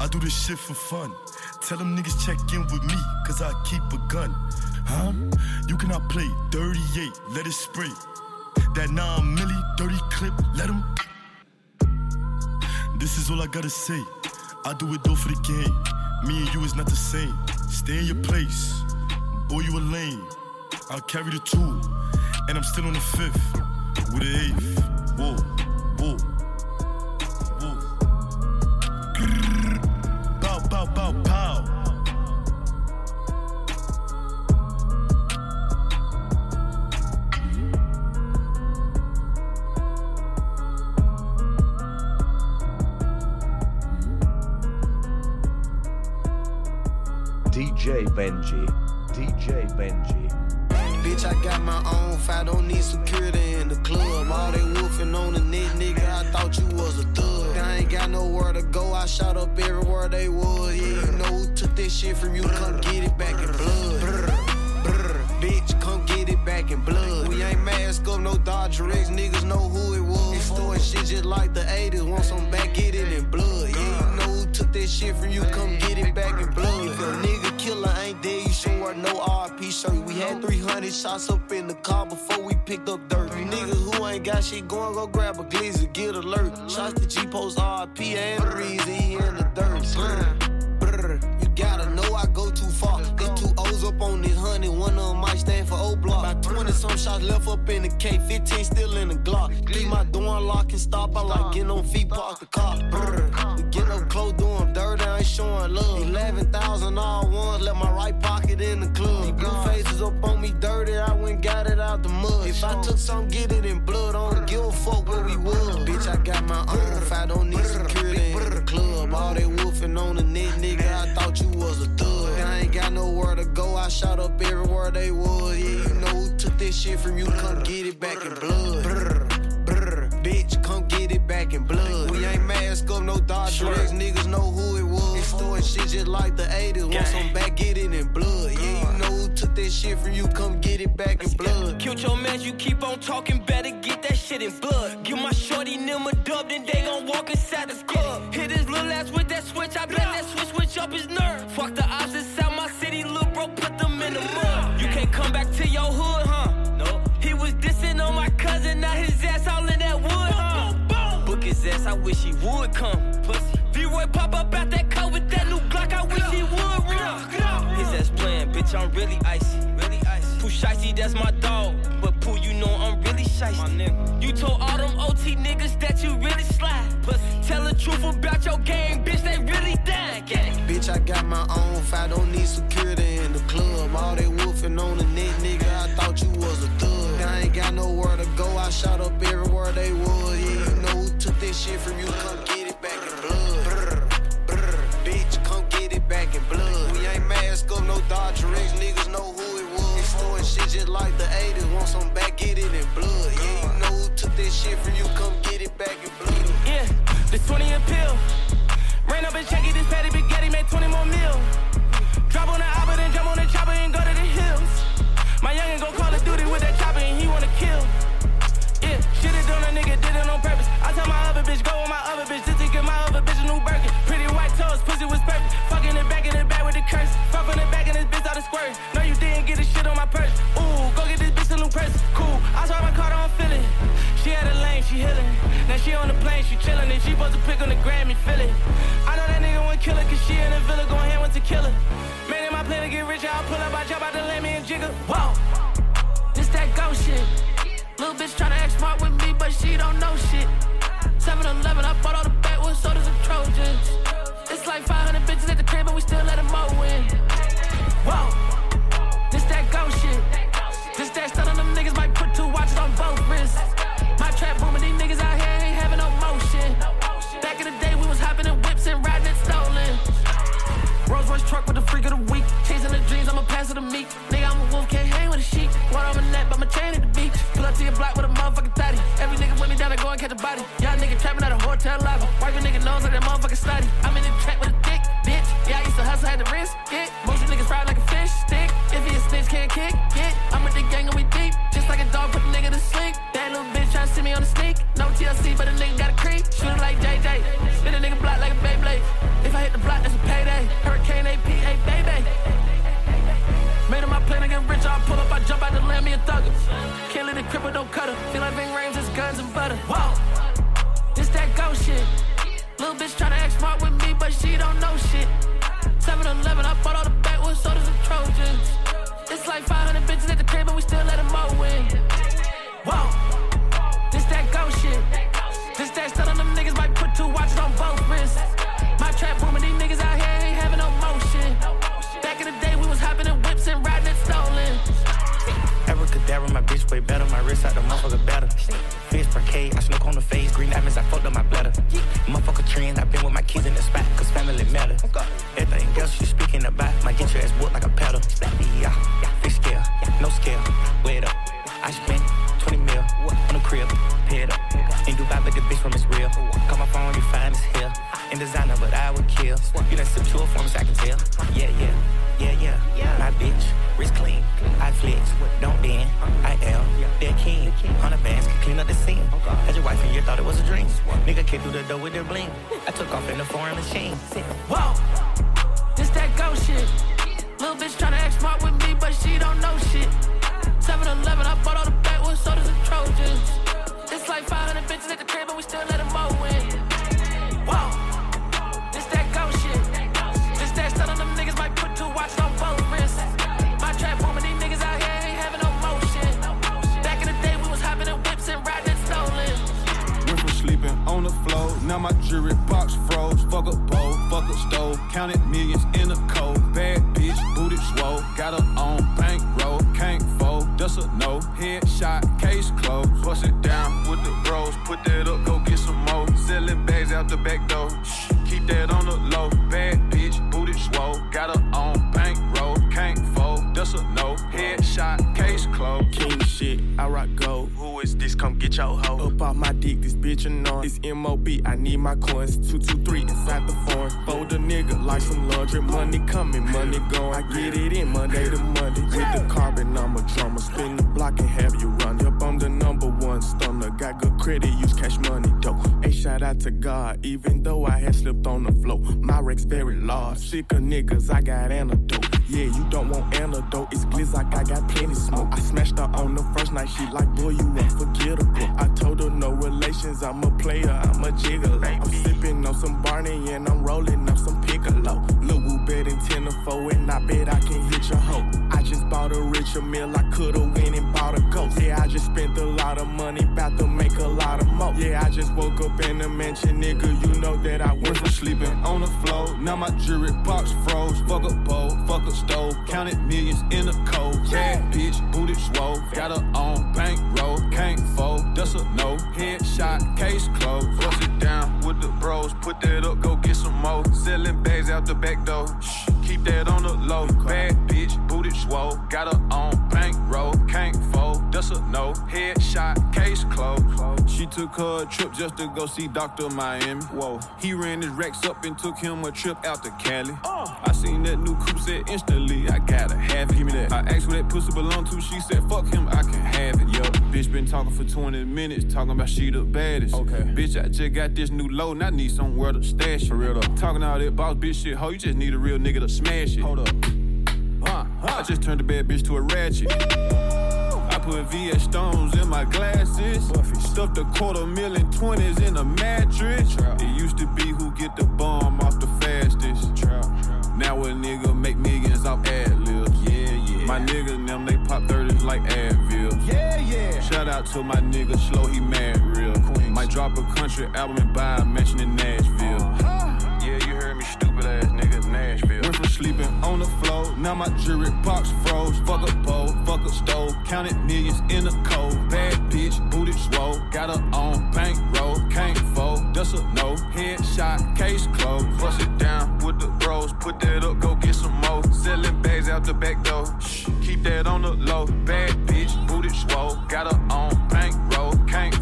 I do this shit for fun. Tell them niggas check in with me, cause I keep a gun. Huh? You cannot play 38, let it spray. That 9 milli, dirty clip, let him. This is all I gotta say. I do it though for the game. Me and you is not the same. Stay in your place. Boy, you a lame. I'll carry the two. And I'm still on the fifth. With the eighth. Whoa, whoa, whoa. Grrr. Bow, bow, bow, pow. DJ Benji, DJ Benji. Bitch, I got my own fight, don't need security in the club. All they wolfing on the net, nigga, I thought you was a thug. I ain't got nowhere to go, I shot up everywhere they was. Yeah, you know who took that shit from you, come get it back in blood. Brr, brr, bitch, come get it back in blood. We ain't mask up, no Dodger X, niggas know who it was. Doing shit just like the 80s, want some back, get it in blood. Yeah, you know who took that shit from you, come get it back in blood. Killer ain't dead, you should wear no RP shirt. We had 300 shots up in the car before we picked up dirt. Niggas who ain't got shit going, go grab a glizzy, get alert. Shots to G Post RP and the reason he in the dirt. Brr, brr, you gotta know I go too far. Got two O's up on this honey, one of them might stand for O block. About 20 some shots left up in the K, 15 still in the Glock. Leave my door unlocked and stop. I like getting on feet, park the car. Brr, we get up close, ain't showing love. 11,000 all ones, left my right pocket in the club. These blue faces up on me dirty, I went got it out the mud. If I took some, get it in blood, I don't give a fuck where we was. Bitch, I got my own fight, don't need security in the club. All they wolfing on the net, nigga, I thought you was a thug. I ain't got nowhere to go, I shot up everywhere they was. Yeah, you know who took this shit from you, come get it back in blood. Bitch, come get it back in blood. We ain't mask up, no Dodger X, niggas know who it doing shit just like the 80s. Once I'm back, get it in blood. Yeah, you know who took that shit from you, come get it back in blood. Killed your man, you keep on talking, better get that shit in blood. Give my shorty them a dub, then they gon' walk inside this club. Hit his little ass with that switch, I bet that switch switch up his nerve. Fuck the ops inside my city, little bro, put them in the mud. You can't come back to your hood, huh? No. He was dissing on my cousin, now his ass all in that wood, huh? Book his ass, I wish he would come. Pussy. V-Roy pop up out that bitch, I'm really icy. Really icy. Pooh Shiesty, that's my dog. But Pooh, you know I'm really shicey. You told all them OT niggas that you really slide. Pussy. Tell the truth about your game, bitch, they really dying. Gang. Bitch, I got my own fight, don't need security in the club. All they woofing on the net, nigga, I thought you was a thug. I ain't got nowhere to go, I shot up everywhere they was. Yeah, you know who took this shit from you, come get it back in blood. Brr, brr, bitch, come get it back in blood. We ain't no Dodger X, niggas know who it was. Extorting shit just like the 80s, want some back, get it in blood. Yeah, you know who took this shit from you, come get it back in blood. Yeah, this 20 a pill. Ran up and check it, this patty spaghetti made 20 more mil. Drop on the album, then jump on the chopper and go to the hills. My youngin' go Call of Duty with that chopper and he wanna kill. On purpose. I tell my other bitch, go on my other bitch, just to get my other bitch a new Birkin. Pretty white toes, pussy was perfect. Fucking the back in the back with the curse. Fuck on the back and this bitch out of squirt. No, you didn't get the shit on my purse. Ooh, go get this bitch a new purse. Cool, I saw my car, don't feel it. She had a lane, she healing. Now she on the plane, she chillin', and she supposed to pick on the Grammy, feel it. I know that nigga won't kill her, cause she in the villa going hand with the killer. Man, in my plan to get rich, I'll pull up, I jump out the me and jiggle. Whoa, this that ghost shit. Little bitch tryna act smart with me, but she don't know shit. 7 Eleven, I bought all the backwoods sodas and Trojans. It's like 500 bitches at the crib, and we still let them mow in. Whoa, this that ghost shit. This that stun on them niggas might put two watches on both wrists. My trap booming, these niggas out here ain't having no motion. Back in the day, we was hopping in whips and riding it stolen. Rolls Royce truck with the freak of the week. Chasing the dreams, I'ma pass it to me. Nigga, I'm a wolf, can't hang with a sheep. Water on my neck, but my chain at the up to your block with a motherfucking thotty. Every nigga with me down to go and catch a body. Y'all nigga trapping out a hotel lobby. Wipe a nigga nose like that motherfucking study. I'm in the trap with a dick, bitch. Yeah, I used to hustle, had to risk, it. Most you niggas fried like a fish stick. If he a snitch, can't kick, it. I'm with the gang and we deep. Just like a dog, put the nigga to sleep. That little bitch try to see me on the sneak. No TLC, but a nigga got a creep. Shoot like JJ. Spin a nigga block like a Beyblade. If I hit the block, that's a payday. Hurricane APA, baby. Made him my plan to get rich, I'll pull up, I jump out the lamb, me a thugger. Can't let it don't cut her. Feel like Ving Rhames, it's guns and butter. Whoa, this that ghost shit. Little bitch tryna act smart with me, but she don't know shit. 7 Eleven, I bought all the backwoods sodas and Trojans. It's like 500 bitches at the crib, and we still let them mow in. Whoa, this that ghost shit. This that stun on them niggas might put two watches on both wrists. My trap booming, these Abracadabra, my bitch way better. My wrist out the motherfucker better. Fish parquet, I snook on the face. Green diamonds, I fucked up my bladder. Motherfucker trends, I been with my kids in the spot, cause family matter. Everything else you speaking about, might get your ass whooped like a pedal. Yeah, big scale, no scale, weigh it up. I spent 20 mil on a crib, pay it up. In Dubai, but the bitch from is real. Call my phone, you find as hell. In designer, but I would kill. You done sip to a I can tell. Yeah, yeah, yeah, yeah. My bitch, wrist clean. I flex, don't bend. I am their king. Hundred bands can clean up the scene. Had your wife and you thought it was a dream. Nigga came through the door with their bling. I took off in the foreign machine. Whoa, this that ghost shit. Little bitch tryna act smart with me, but she don't know shit. 7 Eleven, I bought all the backwoods sodas and Trojans. It's like 500 bitches at the crib, but we still let them mow in. Whoa, this that ghost shit. This that stun on them niggas might put two watches on both wrists. My trap booming, these niggas out here ain't having no motion. Back in the day, we was hopping in whips and riding it stolen. Went from sleeping on the floor, now my jewelry box froze. Fuck a bowl, fuck a stove, counted millions in a cold. Bad bitch, booty swole, got her on that's a no. Headshot, case closed, bust it down with the bros, put that up, go get some more. Selling bags out the back door, keep that on the low. Bad bitch, booty swole, got her on no. Headshot, case closed. King shit, I rock gold. Who is this? Come get your hoe. Up off my dick, this bitch annoying. It's MOB, I need my coins. 223 inside the foreign. Fold a nigga like some laundry. Money coming, money going. I get it in Monday to Monday. With the carbon, I'm a drummer. Spin the block and have you run. Yep, I'm the number one stunner. Got good credit, use cash money, to God, even though I had slipped on the floor. My wreck's very large. Sick of niggas, I got antidote. Yeah, you don't want antidote. It's glitz like I got plenty smoke. I smashed her on the first night. She like, boy, you unforgettable. I told her no relations. I'm a player. I'm a jiggle. Barney and I'm rolling up some piccolo. Lil Woo bet in 10 to 4 and I bet I can hit your hoe. I just bought a richer meal, I could've went and bought a ghost. Yeah, I just spent a lot of money, bout to make a lot of mo. Yeah, I just woke up in a mansion, nigga, you know that I went from sleeping on the floor. Now my jewelry box froze. Fuck a bowl, fuck a stove. Counted millions in a cold. Bad bitch, booted swole. Got her on bank bankroll, can't fold. That's a no. Headshot, case closed. Bust it down with the bros. Put that up, go get some more. Selling bags out the back door. Shh, keep that on the low. Bad bitch, booted swole. Got her on bank bankroll, can't fold. That's a no. Headshot, case closed. She took her a trip just to go see Dr. Miami. Whoa. He ran his racks up and took him a trip out to Cali. Uh. I seen that new coupe said instantly, I gotta have it. Give me that. I asked who that pussy belong to. She said, fuck him, I can have it. Yo, bitch been talking for 20 minutes, talking about she the baddest. Okay. Bitch, I just got this new load and I need somewhere to stash it. For real though. Talking all that boss bitch shit, ho, you just need a real nigga to smash it. Hold up. Huh, huh. I just turned the bad bitch to a ratchet. Put VS Stones in my glasses. Stuffed a quarter million 20s in a mattress. It used to be who get the bomb off the fastest. Now a nigga make millions off ad libs. Yeah, yeah. My niggas them, they pop 30s like Advil. Yeah, yeah. Shout out to my nigga Slow, he mad real. Might drop a country album and buy a mansion in Nashville. Yeah, sleeping on the floor, now my jewelry box froze. Fuck a bowl, fuck a stove, counted millions in a cold. Bad bitch, booted swole, got her on bankroll, can't fold. That's a no. Headshot, case closed. Bust it down with the bros, put that up, go get some more. Selling bags out the back door. Shh, keep that on the low. Bad bitch, booted swole, got her on bankroll, can't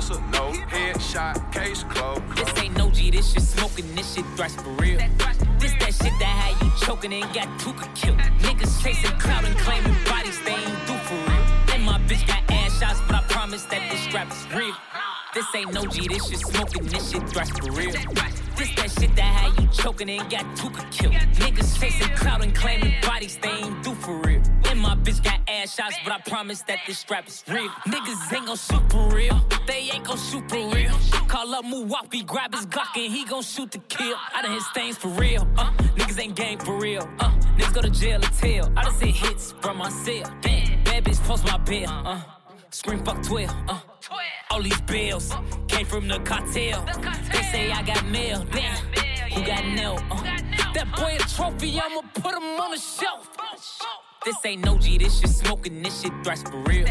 That's a no. Headshot, case closed. This ain't no G, this shit smoking, this shit thrash for real. This that shit that had you choking and got Tooka killed. Niggas chasing clout and claiming bodies they ain't do for real. And my bitch got ass shots, but I promise that this strap is real. This ain't no G, this shit smoking, this shit thrash for real. This that shit that had you choking and got Tooka killed. Niggas chasing clout and claiming bodies they ain't do for real. And my bitch got ass shots, but I promise that this strap is real. Niggas ain't gon' shoot for real. They ain't gon' shoot for real. Call up Muwapi, grab his Glock and he gon' shoot to kill. I done hit stains for real. Uh, niggas ain't gang for real. Uh, niggas go to jail or tell. I done hit hits from my cell. Damn, bad bitch post my bill. Uh, scream fuck 12. Uh, all these bills came from the cartel. They say I got mail. Damn, who got nailed? Uh, that boy a trophy, I'ma put him on the shelf. This ain't no G, this shit smoking, this shit thrash for real.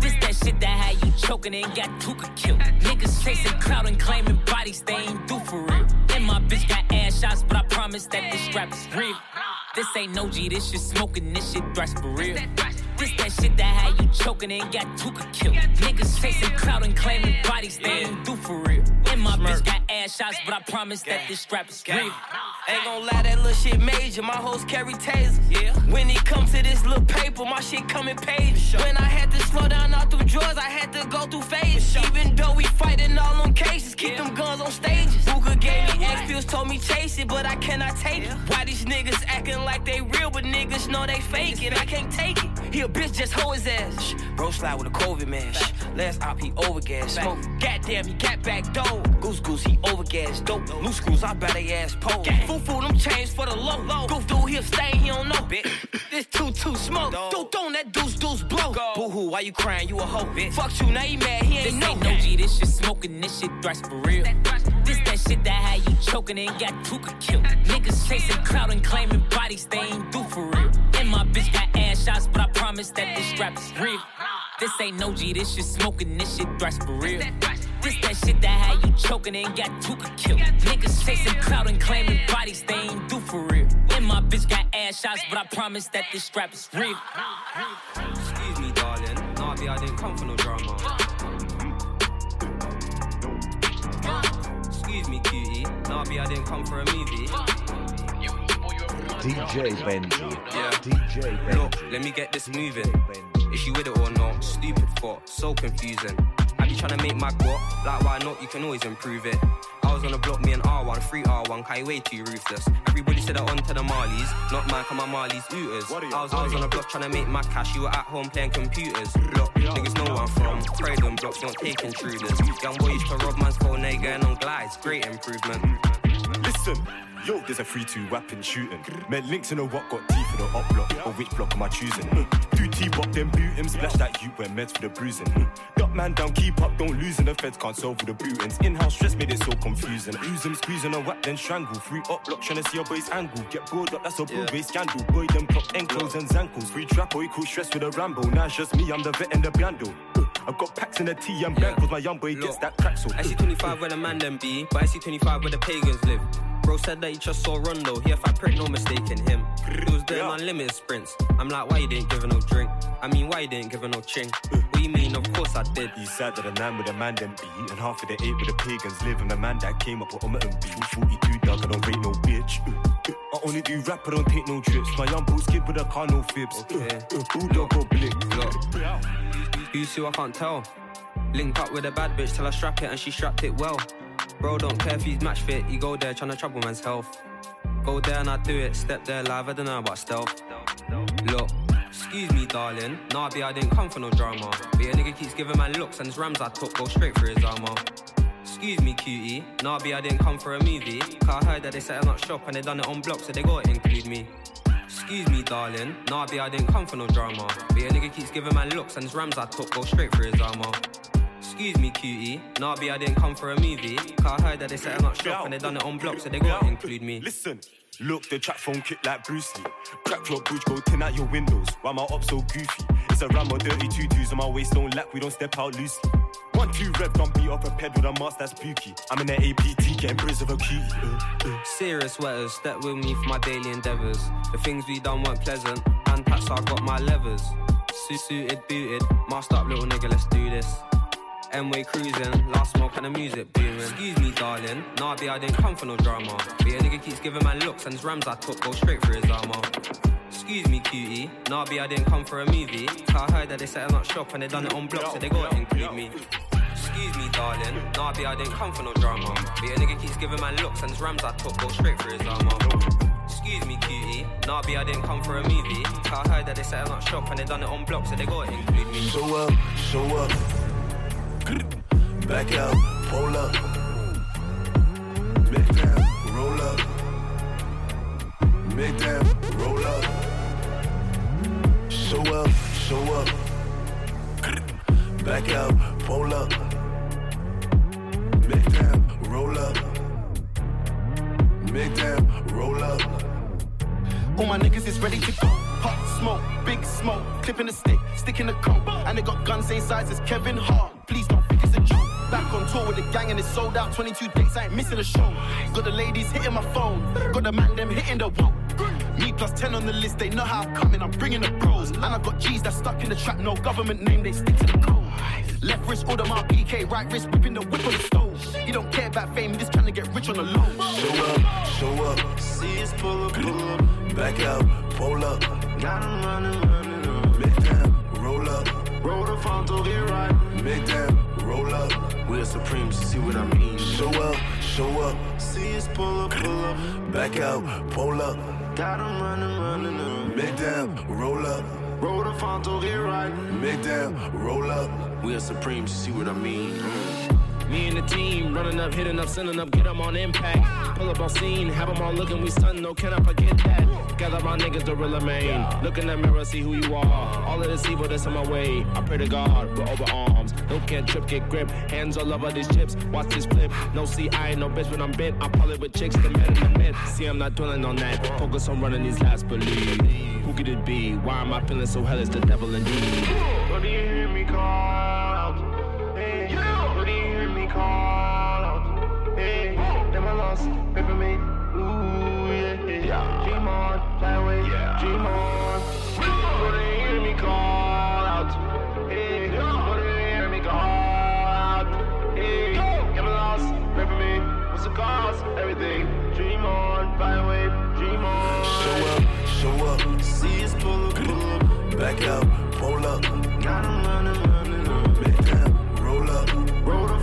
This that shit that had you choking and got Tooka killed. Niggas chasing clout and claiming bodies they ain't do for real. And my bitch got ass shots, but I promise that this strap is real. This ain't no G, this shit smoking, this shit thrash for real. This that shit that had you choking and got Tooka killed. Niggas chasing clout and claiming bodies they ain't do for real. And my bitch got ass shots, but I promise that this strap is real. Ain't gon' lie, that little shit major. My hoes carry tasers. Yeah. When it comes to this little paper, my shit come in pages. When I had to slow down all through drawers, I had to go through phases. Even though we fighting all them cases, keep them guns on stages. Booker gave me X pills, told me chase it, but I cannot take it. Why these niggas acting like they real, but niggas know they fake it? I can't take it. He a bitch, just hoe his ass. Bro slide with a COVID mash. Last op, he overgas. Smoke. Goddamn, he got back dough. Goose goose, he overgas. Dope. Loose screws, I bet they ass pole. Foo foo, them chains for the low. low. Goof dude, he'll stain, he don't know. Bitch. (coughs) this two two smoke. Dude, don't that deuce deuce blow. Boo hoo, why you crying? You a hoe, bitch. Fuck you, now he mad, he ain't This know. ain't no G, this shit smoking, this shit thrash for real. This that shit that had you choking and got Tooka killed. Niggas chasing clout and claiming bodies they ain't do for real. And my bitch got ass shots, but I promise that this strap is real. This ain't no G, this shit smoking, this shit thrash for real. This that shit that had you choking and got Tooka killed. Niggas chasing clout and claiming bodies they ain't do for real. And my bitch got ass shots, but I promise that this strap is real. Excuse me, darling. Narby, I didn't come for no drama. Excuse me, cutie. I didn't come for a movie. DJ Benji. Yeah. DJ Benji. Look, let me get this moving. Is she with it or not? Stupid thought, so confusing. I be trying to make my guap, like why not? You can always improve it. I was on the block, me and R1, free R1, Kai way too ruthless. Everybody said I on to the Marlies, not mine, come on Marlies ooters. I was, I was on the block trying to make my cash, you were at home playing computers. Look, niggas know where I'm from. Pray them blocks, don't take intruders. Young boy used to rob man's phone, now going on glides, great improvement. Listen. Yo, there's a 3-2 weapon shooting. Men links in a what got teeth in the up block. Or which block am I choosing? Do T-bop, them boot him, splash that you wear meds for the bruising. Man down, keep up, don't lose and the feds can't solve for the bootings. In-house stress made it so confusing. Use him, squeezing a whack, then strangle. Free up block, trying to see your boy's angle. Get bored up, that's a Broadway scandal. Boy, them clock ankles and zankles. Free trap, boy, cool stress with a ramble. Now it's just me, I'm the vet and the bando. Uh, I got packs in the T, I'm blank, cause my young boy gets that crack so. I see uh. 25 where the man them be, but I see 25 where the pagans live. Bro said that he just saw Rondo. He a fat prick, no mistaking him. He was doing unlimited sprints. I'm like, why you didn't give her no drink? I mean, why you didn't give her no ching? What you mean? Of course I did. He said that a nine with a man them beat, and half of the eight with the pagans live, and the man that came up with Umma and beat. 42 dog, I don't rate no bitch. Uh, uh, I only do rap, I don't take no trips. My young boy skip with a car, no fibs. Uh, Bulldog or blick. You who I can't tell. Link up with a bad bitch till I strap it and she strapped it well. Bro, don't care if he's match fit, he go there trying to trouble man's health. Go there and I do it, step there live, I don't know about stealth. Look, excuse me, darling. Nah, I didn't come for no drama. But a nigga keeps giving man looks and his rams I took go straight for his armor. Excuse me, cutie. Nah, I didn't come for a movie. Cause I heard that they setting up shop and they done it on block, so they gotta include me. Excuse me, darling. Nah, I didn't come for no drama. But a nigga keeps giving man looks and his rams I took go straight for his armor. Excuse me, cutie. Nah, B, I didn't come for a movie. Cause I heard that they setting up shop and they done it on block, so they gotta include me. Listen. Look, the chat phone kick like Bruce Lee. Crack your bridge, go 10 out your windows. Why my up so goofy? It's a ram or dirty two twos on my waist, don't lack, we don't step out loosely. One, two, red, don't be up a ped with a mask that's spooky. I'm in the APT, getting briz of a cutie. Uh, uh. Serious sweaters, step with me for my daily endeavors. The things we done weren't pleasant. Hand pats, I got my levers. Suit, suited, booted. Masked up, little nigga, let's do this. M-way cruising, last smoke and the music booming. Excuse me, darling. Nah, I didn't come for no drama. But a nigga keeps giving man looks and his rams I took go straight for his armor. Excuse me, cutie. Nah, I didn't come for a movie. Cause I heard that they setting up shop and they done it on block, so they gotta include me. Excuse me, darling. Nah, I didn't come for no drama. But a nigga keeps giving man looks and his rams I took go straight for his armor. Excuse me, cutie. Nah, B, I didn't come for a movie. I heard that they setting up shop and they done it on block, so they gotta include me. Show up, show up. Back out, pull up. Make down, roll up. Make down, roll up. Show up, show up. Back out, pull up. Make down, roll up. Make down, roll up. All my niggas is ready to go. Hot smoke, big smoke, clipping the stick, sticking the coat. And they got guns same size as Kevin Hart. Back on tour with the gang and it's sold out. 22 dates, I ain't missing a show. Got the ladies hitting my phone, got the man them hitting the wall. Me plus 10 on the list, they know how I'm coming, I'm bringing the pros. And I've got G's that stuck in the trap, no government name, they stick to the code. Left wrist, order my PK, right wrist, whipping the whip on the stove. He don't care about fame, he just trying to get rich on the low. Show up, show up. See us pull up, pull up. Back out, pull up. Got him running, running up. Make down, roll up. Roll the front, don't get right. Make down, roll up. We're supreme, see what I mean. Show up, show up. See us pull up, pull up. Back out, pull up. Got him running, running up. Make down, roll up. Roll the front, don't get right. Make down, roll up. We are supreme, see what I mean. Me and the team running up, hitting up, sending up, get them on impact. Pull up on scene, have them all looking, we stun, no, can I forget that? Gather my niggas, the real main. Look in the mirror, see who you are. All of this evil that's on my way. I pray to God, we're over arms. No can't trip, get grip. Hands all over these chips, watch this flip. No see, I ain't no bitch when I'm bit. I'm probably with chicks, the men in the mid. See, I'm not dwelling on that. Focus on running these last believe. Who could it be? Why am I feeling so hell? It's the devil indeed. What do you hear me call hear me call out? Hear me call out? Them I lost, me. What's the? Everything. Dream on, away, dream on. Show up, show up. Back out, pull up. Roll up. Roll the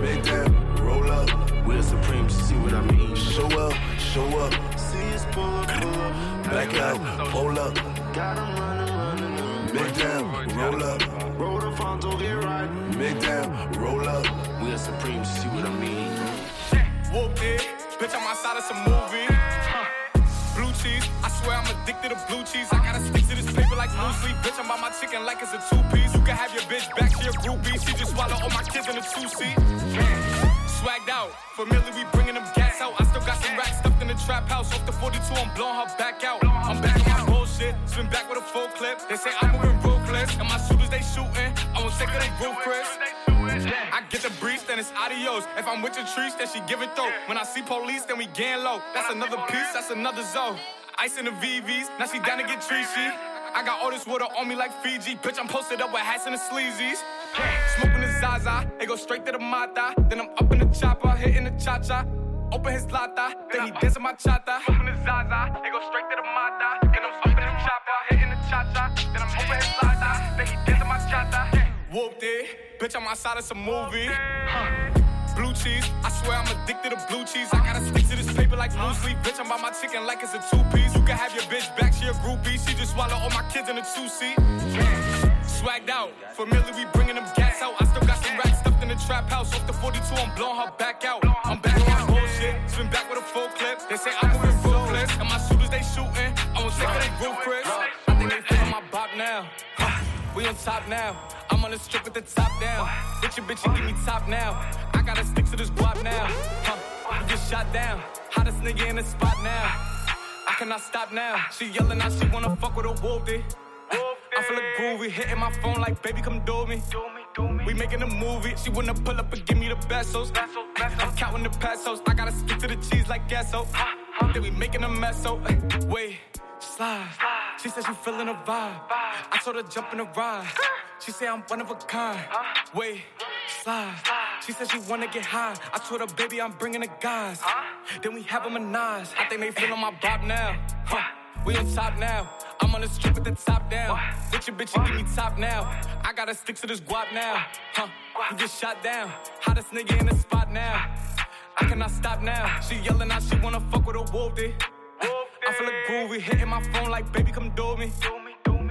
get down, roll up. We're supreme, see what I mean. Show up, show up. Back out, pull up. Got him running, running up. Make down, roll up. Roll the front, don't get right. Make down, roll up. We are supreme, see what I mean. Whoop it. bitch, I'm outside of some movie. Huh. Blue cheese, I swear I'm addicted to blue cheese. I gotta stick to this paper like blue sleep. Bitch, I'm by my chicken like it's a two piece. You can have your bitch back, she a groupie. She just swallow all my kids in a two seat. Swagged out, familiar, we bringing them trap house. Off the 42, I'm blowing her back out. I'm back on my bullshit, spin back with a full clip. They say I'm moving ruthless, and my shooters they shooting. I won't take of they roof. I get the breeze, then it's adios. If I'm with your trees, then she give it though. When I see police, then we gang low. That's another piece, that's another zone. Ice in the VVs, now she down to get treachy. I got all this water on me like Fiji. Bitch, I'm posted up with hats and the sleazies. Smoking the Zaza, it go straight to the Mata. Then I'm up in the chopper, hitting the cha cha. Open his lata, then he dancing my chata. Smoking the Zaza, it go straight to the Mata. Then I'm up in the chopper, hitting the cha cha. Then I'm open his lata, then he dancing my chata. Whooped it, bitch, I'm outside of some movie. Huh. Blue cheese, I swear I'm addicted to blue cheese. I gotta stick to this paper like blue sleep. Bitch, I'm by my chicken like it's a two piece. You can have your bitch back, she a groupie. She just swallow all my kids in a two seat. Swagged out, familiar, we bringing them gas out. I still got some racks stuffed in the trap house. Off the 42, I'm blowing her back out. I'm back on bullshit, spin back with a full clip. They say I'm moving ruthless, and my shooters they shooting. I won't take of they roof, Chris. I think they feeling my bop now. We on top now. I'm on the strip with the top down. Bitch, your bitch, you give me top now. I gotta stick to this guap now. Huh, get shot down. Hottest nigga in the spot now. I cannot stop now. She yelling out, she wanna fuck with a wolf, eh? I feel a groovy, hitting my phone like, baby, come do me. Do me, do me. We making a movie. She wanna pull up and give me the pesos. I'm counting the pesos. I gotta stick to the cheese like gasso. Then we making a mess, so eh, wait, slide. She said she feeling a vibe. I told her jump in the ride. She say I'm one of a kind. Wait, slide. She said she wanna get high. I told her, baby, I'm bringing the guys. Then we have a menage. I think they feeling my bob now. Huh. We on top now. I'm on the strip with the top down. With your bitch, you give me top now. I gotta stick to this guap now. Huh? You get shot down. Hottest nigga in the spot now. I cannot stop now. She yelling out, she wanna fuck with a wolf, eh? I feel a groovy, hitting my phone like, baby, come do me.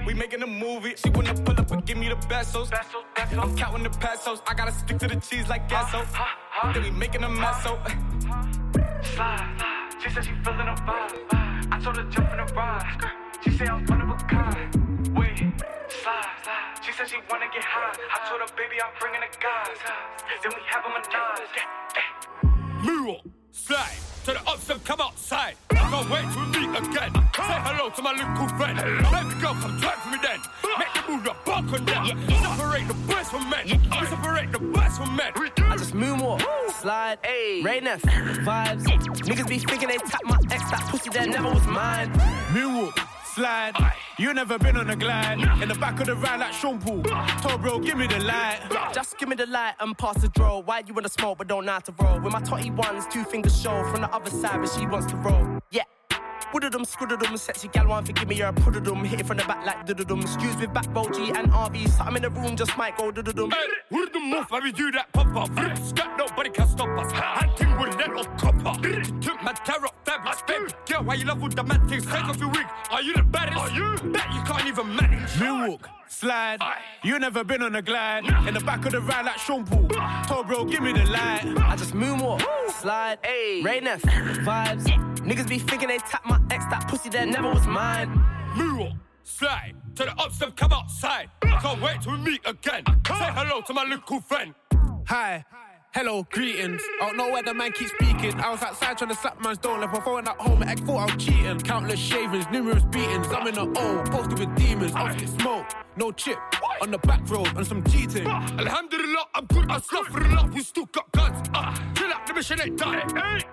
We making a movie. She wanna pull up and give me the pesos. I'm counting the pesos. I gotta stick to the cheese like uh, gasso. Uh, uh. Then we making a mess, so. Slide. She said she feeling a vibe. I told her jump in the ride. She say I'm one of a kind. Wait, slide. She said she wanna get high. I told her, baby, I'm bringing the guys. Then we have a menage. Move, slide to the upstep, come outside. Can't wait to meet again. Say hello to my little friend. Baby girl, come twerk for me then. Make the move, the bark on them. Separate the boys from men. We separate the boys from men. I just moonwalk, slide, Rain F, vibes. Niggas be thinking they tap my ex, that pussy that never was mine. Moonwalk, slide. You never been on a glide. In the back of the ride like Sean Paul. Told bro, give me the light. Just give me the light and pass the draw. Why you wanna smoke but don't know how to roll? With my totty ones, two fingers show from the other side, but she wants to roll. Yeah. Woodadum, scoodadum, sexy gal want to give me her puddadum. Hit it from the back like dudadum. Skews with back G and RV. Something in the room just might go dudadum. Hey, who'd the move? Why we do that pop up? Scat, nobody can stop us. Hunting with net or copper. Took my terror fabrics, baby. Girl, why you love with the mad things? Take off your wig. Are you the baddest? Are you? Bet you can't even manage. Moonwalk, slide. You never been on a glide. In the back of the ride like Sean Paul. Told bro, give me the light. I just moonwalk, slide, Rain F, vibes. Niggas be thinking they tap my ex, that pussy that never was mine. Moonwalk, slide to the upstep, come outside. I Can't wait till we meet again. Say hello to my little friend. Hi. Hello, greetings. I don't know where the man keeps speaking. I was outside trying to slap man's door, left my phone at home, and I thought I was cheating. Countless shavings, numerous beatings. I'm in the O, posted with demons. I was smoke, no chip, on the back road, and some cheating. Alhamdulillah, I'm good. Astaghfirullah, we still got guns. Uh, chill out, the mission ain't done.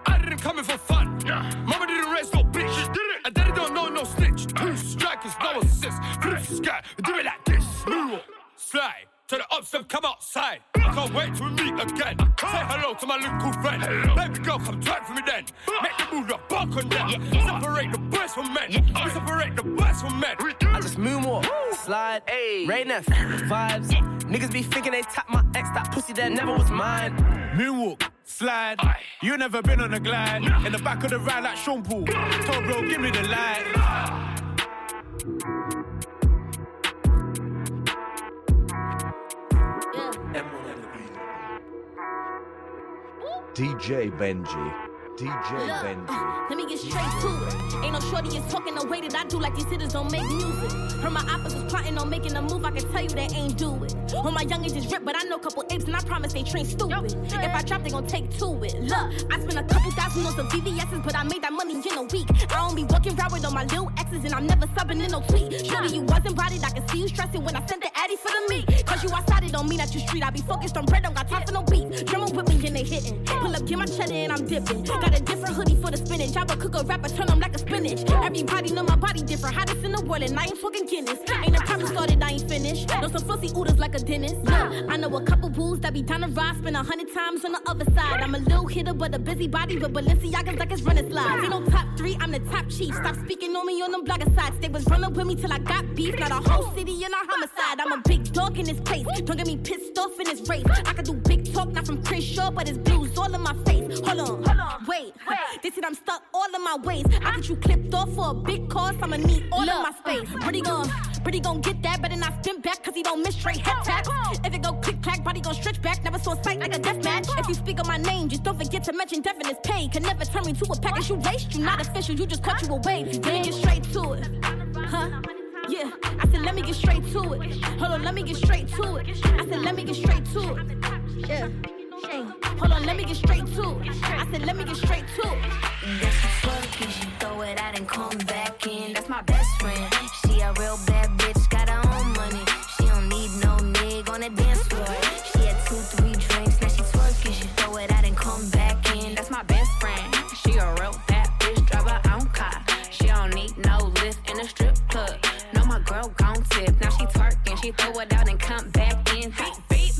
I didn't come in for fun. Yeah. Mama didn't raise no bitch. And daddy don't know no snitch. Two strikers, no assist. Flip sky, do it like this. Move, slide. To the upstep, come outside. I Can't wait to meet again. Say hello to my little friend. Baby girl, come twerk for me then. Make the move, the bark on them. Separate the boys from men. We separate the boys from men. I just moonwalk, slide, Rain F, vibes. Niggas be thinking they tap my ex, that pussy that never was mine. Moonwalk, slide. You never been on a glide. In the back of the ride like Sean Paul. Told bro, give me the light. DJ Benji. DJ Look, Benji. uh, let me get straight to it. Ain't no shorty is talking the way that I do like these hitters don't make music. Heard my oppas plotting on making a move, I can tell you they ain't do it. All my youngins is ripped, but I know a couple apes and I promise they train stupid. If I drop, they gon' take to it. Look, I spent a couple thousand on some VVS's, but I made that money in a week. I don't be walking around with all my little exes and I'm never subbing in no tweet. Surely you wasn't bodied, I can see you stressing when I sent the Addy for the meat. Cause you outside, it don't mean that you street. I be focused on bread, don't got time for no beef. Drumming with me and they hitting. Pull up, get my cheddar and I'm dipping. Got a different hoodie for the spinach. I would cook a rapper, turn them like a spinach. Everybody know my body different. Hottest in the world, and I ain't fucking Guinness. Ain't a problem started, I ain't finished. Know some fussy oodles like a dentist. Yeah, I know a couple bulls that be down the ride, spend a hundred times on the other side. I'm a little hitter, but a busy body, but Balenciaga's like it's running slides. Ain't no top three, I'm the top chief. Stop speaking on me on them blogger sites. They was running with me till I got beef. Not a whole city in a homicide. I'm a big dog in this place. Don't get me pissed off in this race. I could do big talk, not from Chris Shaw, but it's blues all in my face. Hold on, hold on, wait. They said I'm stuck all in my ways. I get you clipped off for a big cost. I'ma need all of my space. Pretty gon' pretty gon' get that, better not spin back, cause he don't miss straight head taps. If it go click clack, body gon' stretch back. Never saw sight like a death match. If you speak on my name, just don't forget to mention Devin is paid. Can never turn me to a package you waste. You not official, you just caught you away. Let me get straight to it. Huh? Yeah, I said let me get straight to it. Hold on, let me get straight to it. I said let me get straight to it. Yeah. Hold on, let me get straight to it. I said let me get straight to it. That's the fuck she throw it out and come back in. That's my best friend. She a real bad bitch, got her own money. She don't need no nigga on the dance floor. She had two, three drinks, now she twerking. She throw it out and come back in. That's my best friend. She a real bad bitch, drive her own car. She don't need no lift in a strip club. No, my girl gon' tip. Now she twerking, she throw it out and come back in. Beep, beep.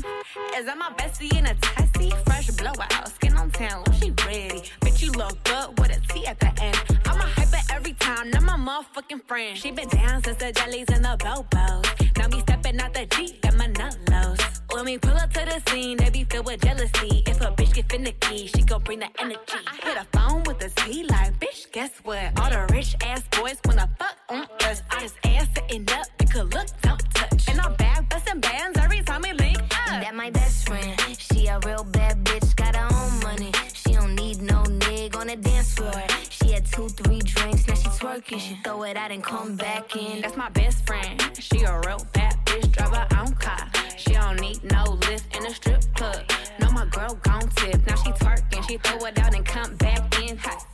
Is that my bestie in a testy? Motherfucking friend. She been down since the jellies and the bobos. Now me stepping out the Jeep, got my nut. When we pull up to the scene, they be filled with jealousy. If a bitch get finicky, she gon' bring the energy. I hit a phone with a T like, bitch, guess what? All the rich ass boys wanna fuck on us. I just ass sitting She throw it out and come back in. That's my best friend. She a real bad bitch, drive her own car. She don't need no lift in a strip club. No, my girl gon' tip. Now she twerking, she throw it out and come back in. Hot.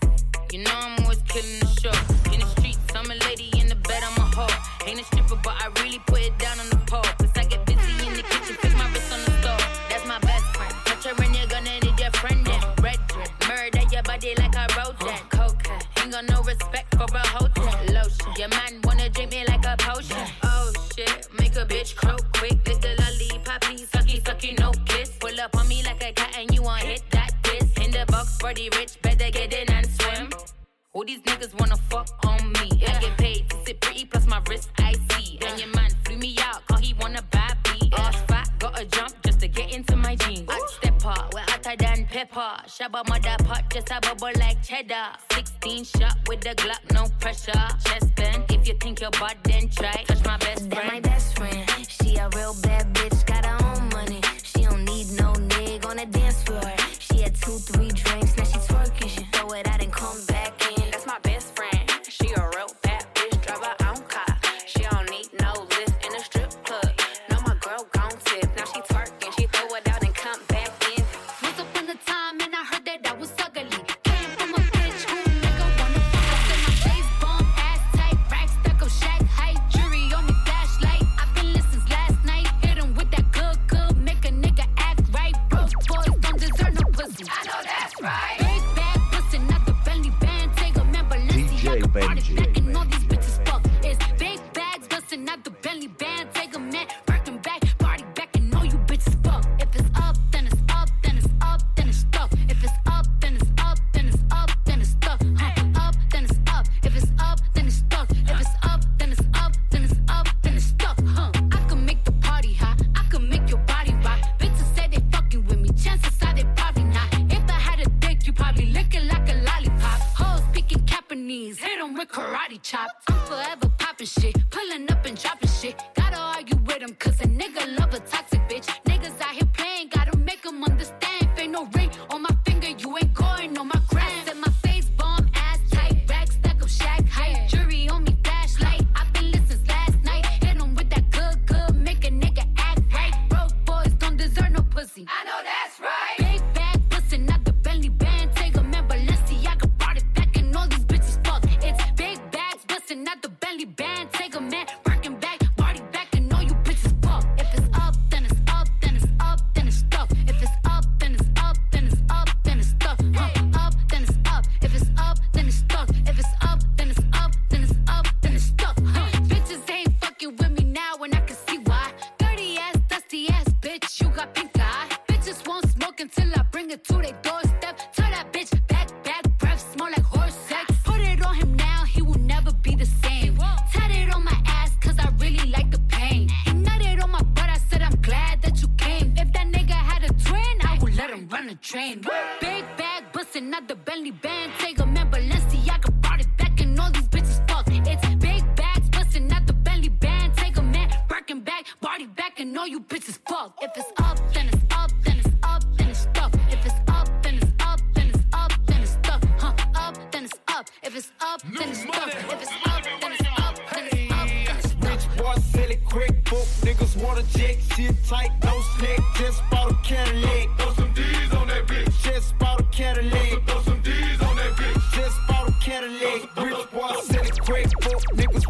You know I'm always killing the show. In the streets, I'm a lady in the bed, I'm a hoe. Ain't a stripper, but I really put it down for a hotel. Lotion, your man wanna drink me like a potion. Oh shit, make a bitch croak quick. Lick the lollipop, sucky, sucky, no kiss. Pull up on me like a cat and you want hit that piss. In the box the rich, better get in and swim. All these niggas wanna fuck on me. I get paid to sit pretty, plus my wrist I pepper. Shabba mother pot, just a bubble like cheddar. 16 shot with the Glock, no pressure. Chest bend, if you think you're bad, then try. Touch my best friend. That my best friend. She a real bad bitch, got her own money. She don't need no nigga on the dance floor. She had two, three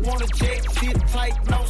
wanna check, shit tight, no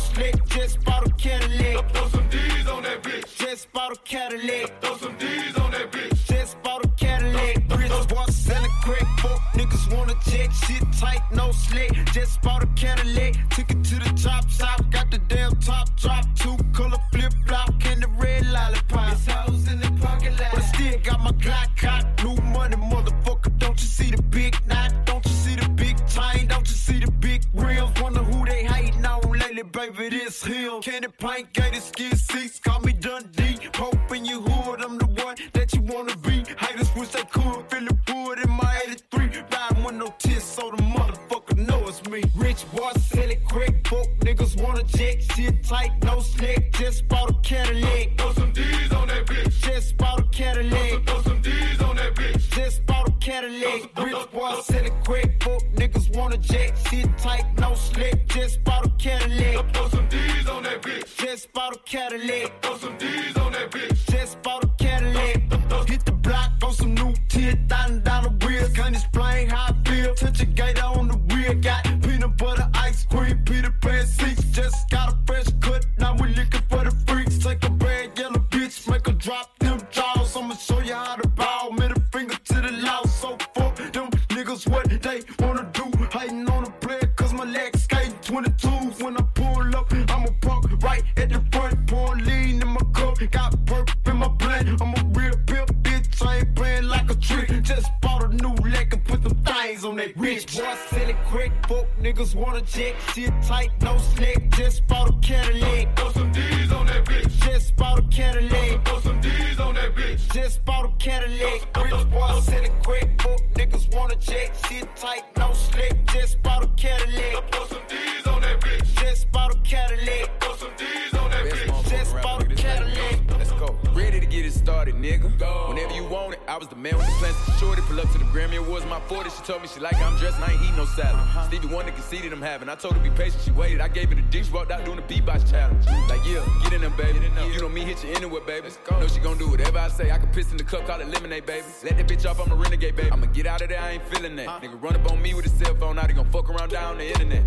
I ain't feeling that. Nigga run up on me with a cell phone, now they gon' fuck around down the internet.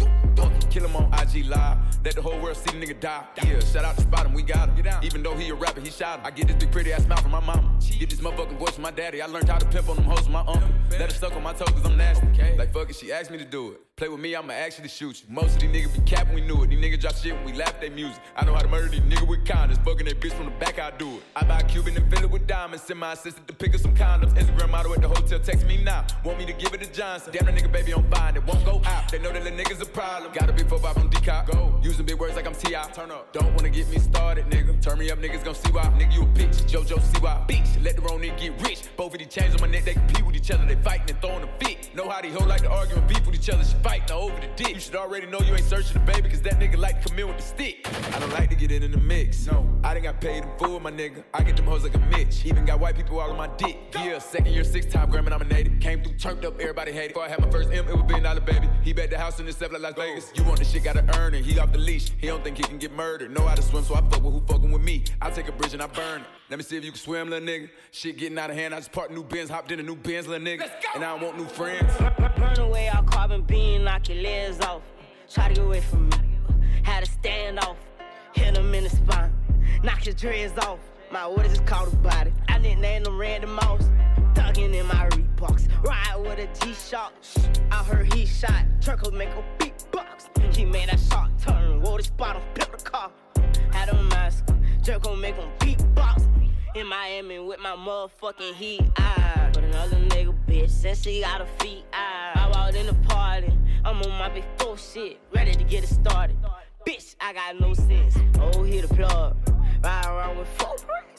Kill him on IG Live. Let the whole world see the nigga die. Yeah, shout out to Spot him, we got him. Even though he a rapper, he shot him. I get this big pretty ass mouth from my mama. Get this motherfucking voice from my daddy. I learned how to pimp on them hoes from my uncle. Let her suck on my toes cause I'm nasty. Like fuck it, she asked me to do it. Play with me, I'ma actually shoot you. Most of these niggas be capping, we knew it. These niggas drop shit when we laugh at their music. I know how to murder these niggas with kindness. Fucking that bitch from the back, I do it. I buy a Cuban and fill it with diamonds. Send my assistant to pick up some condoms. Instagram model at the hotel, text me now. Want me to give it to Johnson. Damn, the nigga baby on fine, it won't go out. They know that the niggas a problem. Got a big 4 5 on decop. Go. Using big words like I'm T.I. Turn up. Don't wanna get me started, nigga. Turn me up, niggas gon' see why. Nigga, you a bitch. JoJo, see why. Bitch. Let the wrong nigga get rich. Both of these chains on my neck, they compete with each other. They fighting and throwing a fit. Know how these hoes like to argue and beef with each other. She fighting over the dick. You should already know you ain't searching the baby, cause that nigga like to come in with the stick. I don't like to get in in the mix. No. I done got paid in full, my nigga. I get them hoes like a Mitch. Even got white people all on my dick. Yeah, second year, six time Grammy nominated. Came through, turned up, everybody hated. Before I had my first M, it was billion dollar baby. He bet the house in himself like Las Vegas. You want the shit, gotta earn it. He off the leash. He don't think he can get murdered. Know how to swim, so I fuck with who fucking with me. I take a bridge and I burn it. Let me see if you can swim, little nigga. Shit getting out of hand. I just parked new Benz, hopped in a new Benz, little nigga. And I don't want new friends. Burn away our carbon beam, knock your legs off. Try to get away from me. Had to stand off. Hit him in the spine. Knock his dreads off. My orders is called a body. I didn't name them Randy Moss. Thugging in my Reeboks. Ride with a G-Shock. I heard he shot. Turkle make a beatbox. He made that shot turn. Wore the spot on, built the car. Had a mask. Jerk gon' make him beatbox. In Miami with my motherfucking heat. I but another nigga bitch since she got a feet. I, I walked in the party. I'm on my big four shit, ready to get it started. Bitch, I got no sense. Oh, hit the plug. Ride around with four.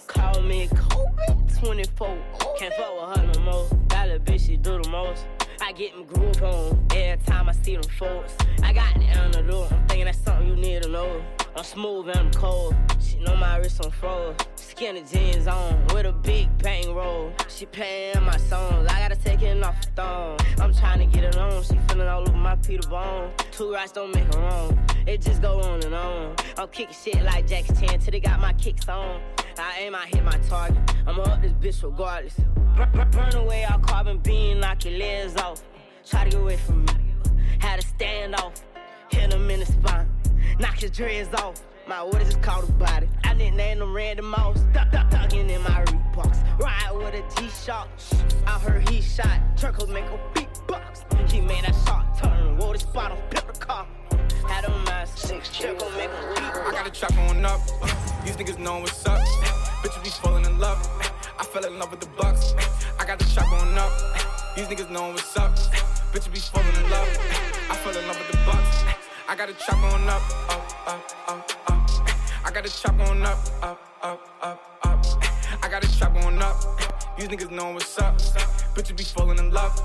Call me Kobe 24. Can't fuck with her no more. Little bitch, she do the most. I get them groove on every time I see them folks. I got the antidote. I'm thinking that's something you need to know. I'm smooth and I'm cold. She know my wrist on froze. Skinny jeans on with a big bang roll. She paying my songs. I gotta take it off the thong. I'm trying to get it on. She feeling all over my Peter Bone. Two rights don't make her wrong. It just go on and on. I'm kicking shit like Jackie Chan till they got my kicks on. I aim, I hit my target. I'ma up this bitch regardless. Burn, burn away all carbon beam, knock your legs off. Try to get away from me. Had to stand off. Hit him in the spine. Knock his dreads off. My orders is called a body. I nicknamed him Randy Moss. Duck, duck, ducking in my Reeboks. Ride with a G-Shock. I heard he shot. Turkle make a big beatbox. He made that shot turn. Wore the spot on pepper car. Had on my six. Turkle make I got a trap going up. (laughs) These niggas know what's up. (laughs) Bitches be falling in love. (laughs) I fell in love with the bucks. I got the trap going up. These niggas know what's up. Bitches be falling in love. I fell in love with the bucks. I got a chop on up, up, up, up, up. (laughs) I got a chop on up, up, up, up, up. (laughs) I got a chop on up. (laughs) These niggas know what's up. Bitches be falling in love.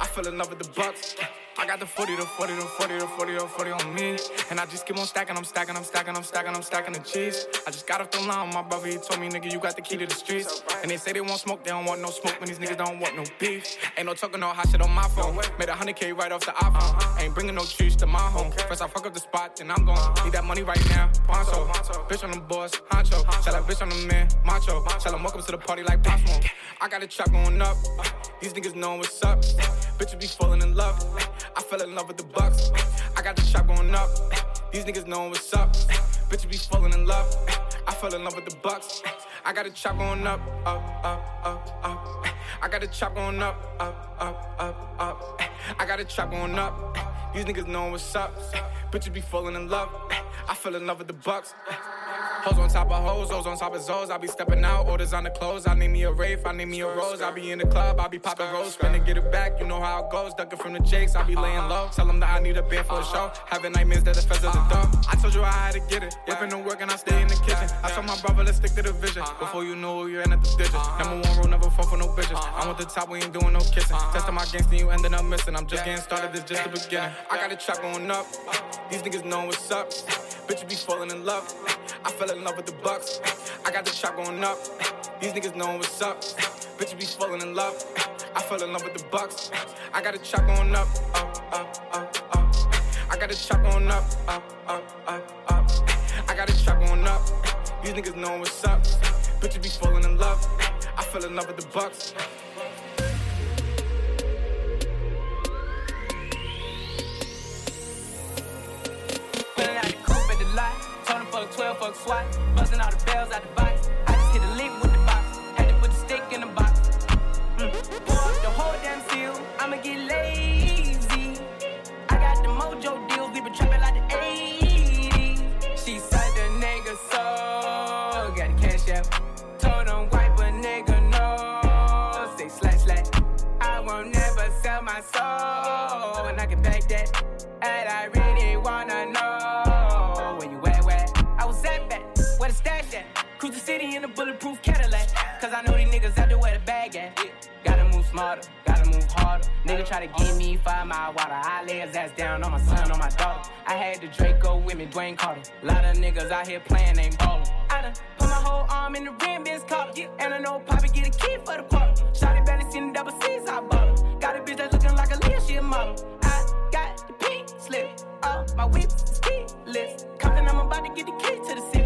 I fell in love with the bucks. I got the 40, the 40, the 40, the 40, the 40 on me. And I just keep on stacking, I'm stacking, I'm stacking, I'm stacking, I'm stacking the cheese. I just got off the line, my brother, he told me, nigga, you got the key to the streets. And they say they want smoke, they don't want no smoke, when these niggas don't want no beef. Ain't no talking, no hot shit on my phone. Made a 100K right off the iPhone. Ain't bringing no trees to my home. First I fuck up the spot, then I'm gone. Need that money right now, Poncho. Bitch on the boys, honcho. Tell that bitch on the man, macho. Tell them welcome to the party like Smoke. I got a trap going up. These niggas know what's up. Bitches be falling in love. I fell in love with the bucks. I got the trap going up. These niggas know what's up. Bitches be falling in love. I fell in love with the bucks. I got a chop going up, up, up, up, up. I got a chop going up, up, up, up, up. I got a trap going up. These niggas know what's up. Bitches be falling in love. I fell in love with the bucks. Hoes on top of hoes, hoes on top of zoes. I be stepping out, orders on the clothes. I need me a Wraith, I need me a Rose. I be in the club, I be popping rose. Finna get it back, you know how it goes. Ducking from the jakes, I be laying low. Tell them that I need a bed for a show. Having nightmares that the feds are the door. I told you I had to get it. Whipping and I stay in the kitchen. I told my brother, let's stick to the vision. Before you know you're in at the digits. Number one rule, never fall for no bitches. I'm at the top, we ain't doing no kissing. Testing my games and you ended up missing. I'm just getting started, this just the beginning. I got a trap going up. These niggas know what's up. Bitches be falling in love. I fell in love with the bucks. I got the trap going up. These niggas know what's up. Bitches be falling in love. I fell in love with the bucks. I got a trap going up, up, up, up, up. I got a trap going up, up, up, up, up. I got a trap going up. These niggas know what's up. Bitches be falling in love. I fell in love with the bucks. Pulling out the coupe at the lot. Told him fuck 12, fuck SWAT. Busting all the bells out the box. I just hit a lick with the box. Had to put the stick in the box. Mm. Pour up the whole damn seal. I'ma get lazy. I got the mojo deals. We been trapping like the 80s. She said the nigga so. Got the cash out. Told him wipe a nigga no. Say slash slash. I won't never sell my soul. And I can back that. And I stash at. Cruise the city in a bulletproof Cadillac. Cause I know these niggas out there where the bag at. Gotta move smarter, gotta move harder. Nigga try to give me five mile water. I lay his ass down on my son, on my daughter. I had the Draco with me, Dwayne Carter. Lot of niggas out here playing, ain't ballin'. I done put my whole arm in the rim, bitch collar. And I know Poppy get a key for the party. Shotty barely seen the double C's, I bought her. Got a bitch that's looking like a Leah, she a model. I got the pink slip. Oh, my whip is keyless. Compton, I'm about to get the key to the city.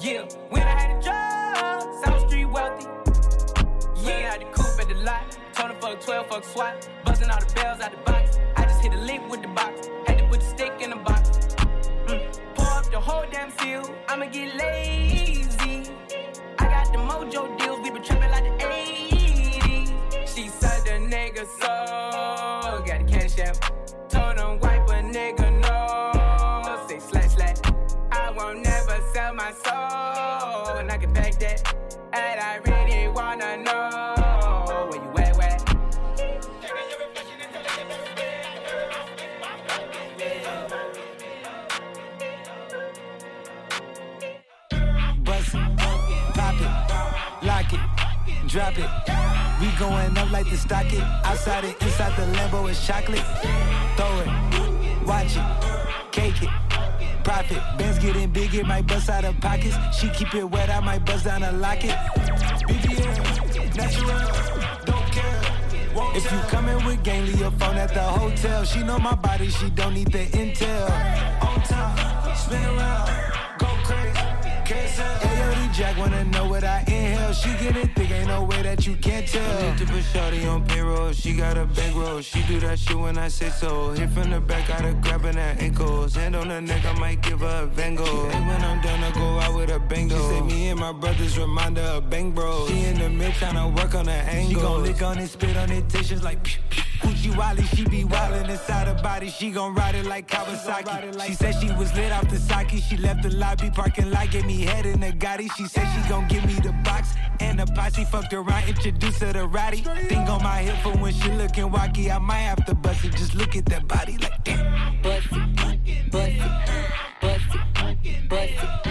Yeah, when I had a job, South Street wealthy. Yeah, had the coupe at the lot. Told him fuck 12, fuck SWAT. Buzzing all the bells out the box. I just hit a lick with the box. Had to put the stick in the box. Mm. Pour up the whole damn seal. I'ma get lazy. I got the mojo deals. We been trapping like the 80s. She said the nigga so. Got the cash out. My soul. And I can back that. And I really wanna know where you at, where? Bust it, pop it, lock it, drop it. We going up like the stock it. Outside it, inside the Lambo is chocolate. Throw it, watch it, cake it. Profit, bands getting big, it might bust out of pockets. She keep it wet, I might bust down a locket. BBL, natural, don't care. If you coming with gang, leave your phone at the hotel. She know my body, she don't need the intel. On top, spin around, go crazy. Ayo, Jack wanna know what I inhale. She get it thick, ain't no way that you can't tell. Need to put shorty on payroll. She got a bankroll. She do that shit when I say so. Hit from the back, got her grabbing her ankles. Hand on her neck, I might give her a Van Gogh. Hey, when I'm done, I go out with a bang though. She say me and my brothers remind her of bang bro. She in the mid tryna work on her angle. She gon' lick on it, spit on it, tissues like pew, pew. Gucci Wally, she be wildin' inside her body. She gon' ride it like Kawasaki. She said she was lit off the sake. She left the lobby parking lot, gave me head in the Gotti. She said she gon' give me the box and the posse. Fucked around, introduced her to Roddy. Thing on my hip for when she lookin' wacky. I might have to bust it. Just look at that body like damn. Bust it, bust it, bust it, bust it.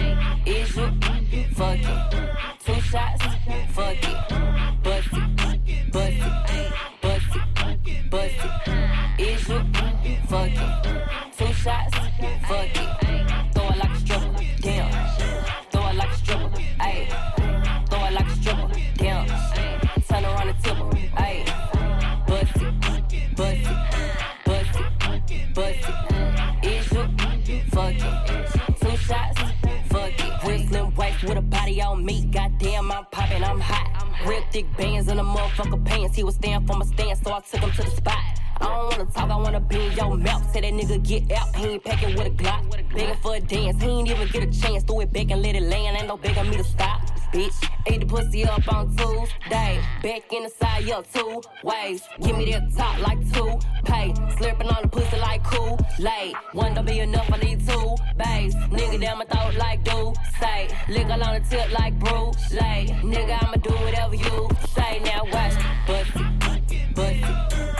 Me. Goddamn, I'm popping, I'm hot. Real thick bands in the motherfucker pants. He was staying for my stand, so I took him to the spot. I don't wanna talk, I wanna be in your mouth. Say that nigga get out, he ain't packing with a Glock. Begging for a dance, he ain't even get a chance. Throw it back and let it land, ain't no begging me to stop. Bitch, ate the pussy up on Tuesday. Back in the side up two ways. Give me that top like two pay. Slurping on the pussy like cool. Late, one don't be enough, I need two bays. Nigga down my throat like do say. Lick on the tip like Bruce. Late, nigga, I'ma do whatever you say. Now watch, bust it,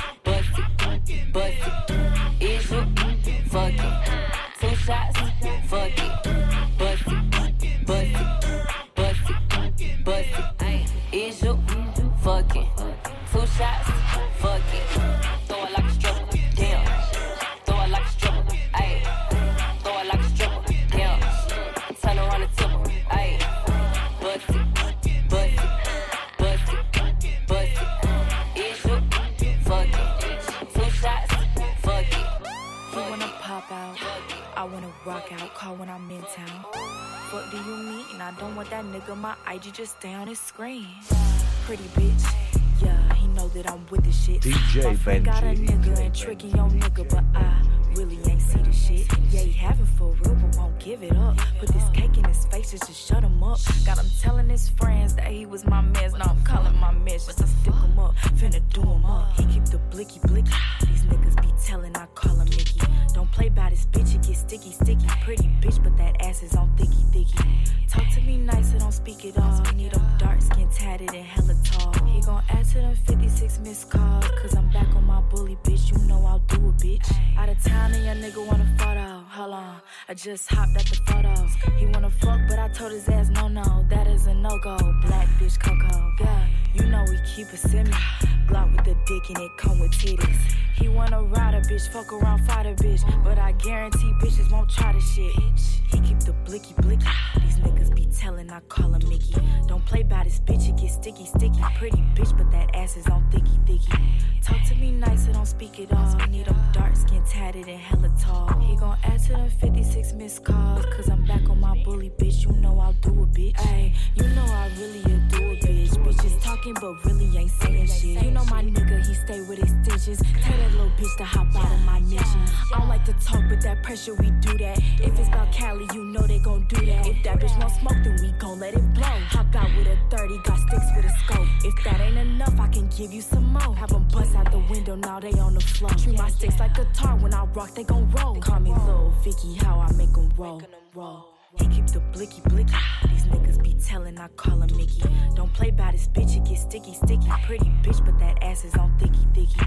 shots, fuck it. Throw it like a stripper, damn. Throw it like a stripper, ayy. Throw it like a stripper, damn. Turn around and tip her, ayy. Bust it, bust it, bust it, bust it. Is you fucking? Two shots, fuck it. You wanna pop out? I wanna rock out. Call when I'm in town. What do you mean? I don't want that nigga. My IG just stay on his screen. Pretty bitch. Yeah, he know that I'm with the shit. DJ My friend got a Benji. nigga and tricky young nigga, but I really ain't see the shit. Yeah, he having for real, but won't give it up. Put this cake in his face just to shut him up. Got him telling his friends that he was my mess. Now I'm calling my mess just to stick him up. Finna do him up. He keep the blicky blicky. These niggas be telling I call him Mickey. Don't play by this bitch, it get sticky sticky. Pretty bitch, but that ass is on thicky thicky. Talk to me nice, I don't speak at all. Need him dark skin tatted and hella tall. He gon' add to them 56 missed calls. Cause I'm back on my bully bitch. You know I'll do a bitch. Out of town and your nigga want a photo. Hold on, I just hopped at the photo. He wanna fuck, but I told his ass no no. That is a no go. Black bitch Coco. Yeah, you know we keep a semi. Glock with the dick and it come with titties. He wanna ride a bitch, fuck around, fight a bitch. But I guarantee bitches won't try the shit. He keep the blicky blicky. These niggas be telling I call him Mickey. Don't play by this bitch, it get sticky, sticky. Pretty bitch, but that ass is on thicky, thicky. Talk to me nice, I don't speak it all. Need them dark skin tatted and hella tall. He gon' to them 56 missed calls. Cause I'm back on my bully bitch. You know I'll do a bitch. Ayy, you know I really adore a bitch. Bitches talking, but really ain't saying shit. You know my nigga, he stay with extensions. Tell that little bitch to hop out of my mission. I don't like to talk, but that pressure, we do that. If it's about Cali, you know they gon' do that. If that bitch won't smoke, then we gon' let it blow. Hop out with a 30, got sticks with a scope. If that ain't enough, I can give you some more. Have them bust out the window, now they on the floor. Treat my sticks like guitar, when I rock, they gon' roll. Call me Lil Vicky, how I make them roll. roll. He keep the blicky blicky. These niggas be telling I call him Mickey. Don't play by this bitch, it get sticky sticky. Pretty bitch, but that ass is on thicky thicky.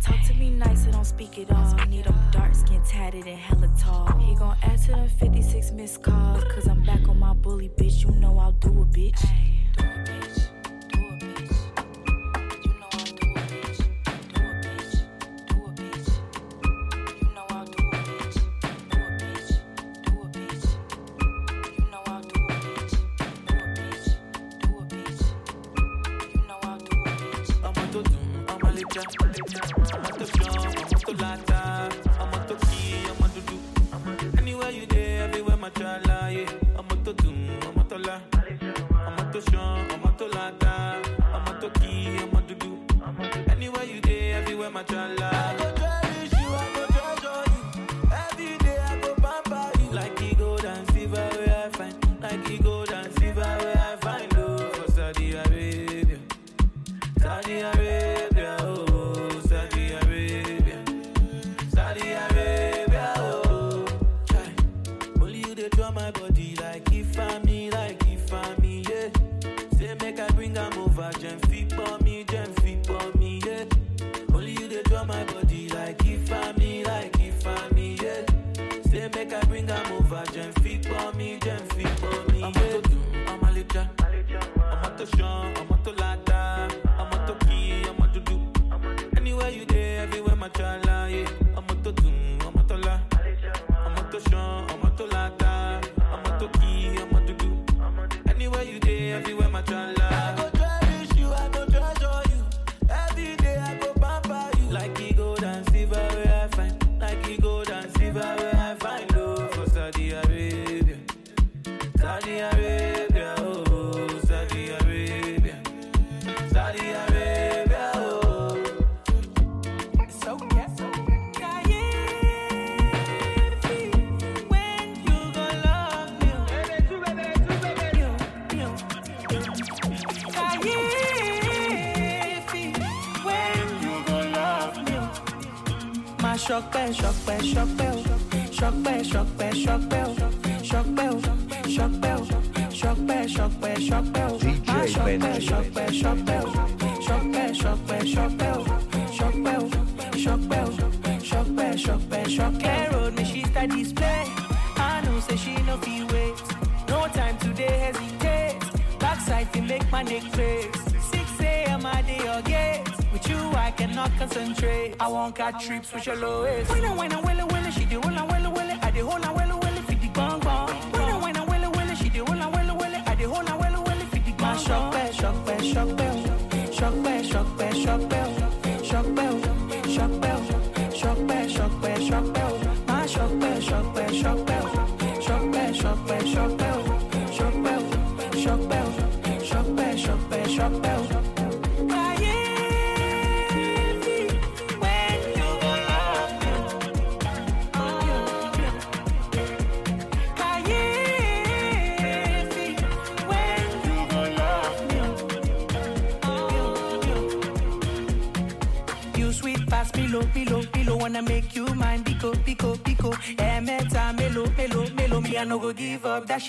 Talk to me nice, I don't speak it all. Need them dark skin tatted and hella tall. He gon' add to them 56 missed calls. Cause I'm back on my bully bitch. You know I'll do a bitch. Do a bitch. Thank you.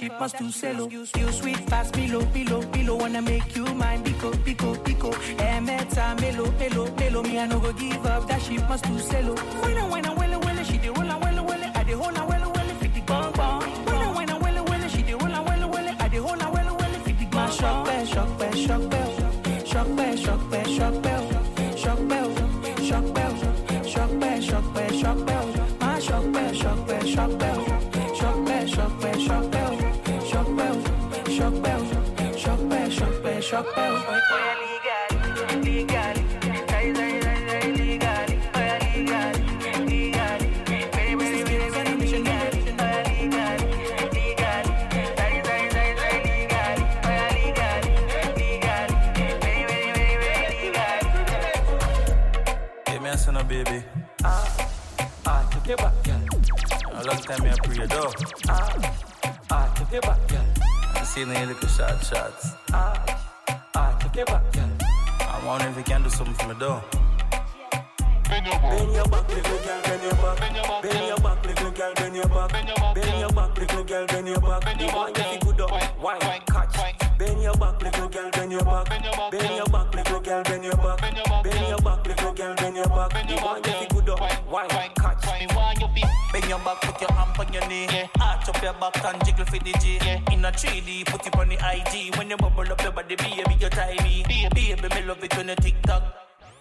chispas de un celo. Time I pray though. Ah, ah, take it back, girl. I see no little short shots. Ah, ah, take back, girl. I wonder if you can do something for me though. Bend your back, little girl, bend your back. Bend your back, little girl, bend your back. Bend your back, little girl, bend your back. The one you feel good up, wine, catch. Bend your back, little girl, bend your back. Bend your back, little girl, bend your back. Bend your back, little girl, bend your back. The one you feel good up, wine, catch. Bend your back, put your hand on your knee. Arch up your back and jiggle for the G. In a 3D, put it on the IG. When you bubble up your body, baby, you tie me. Baby, me love it when you tick tock.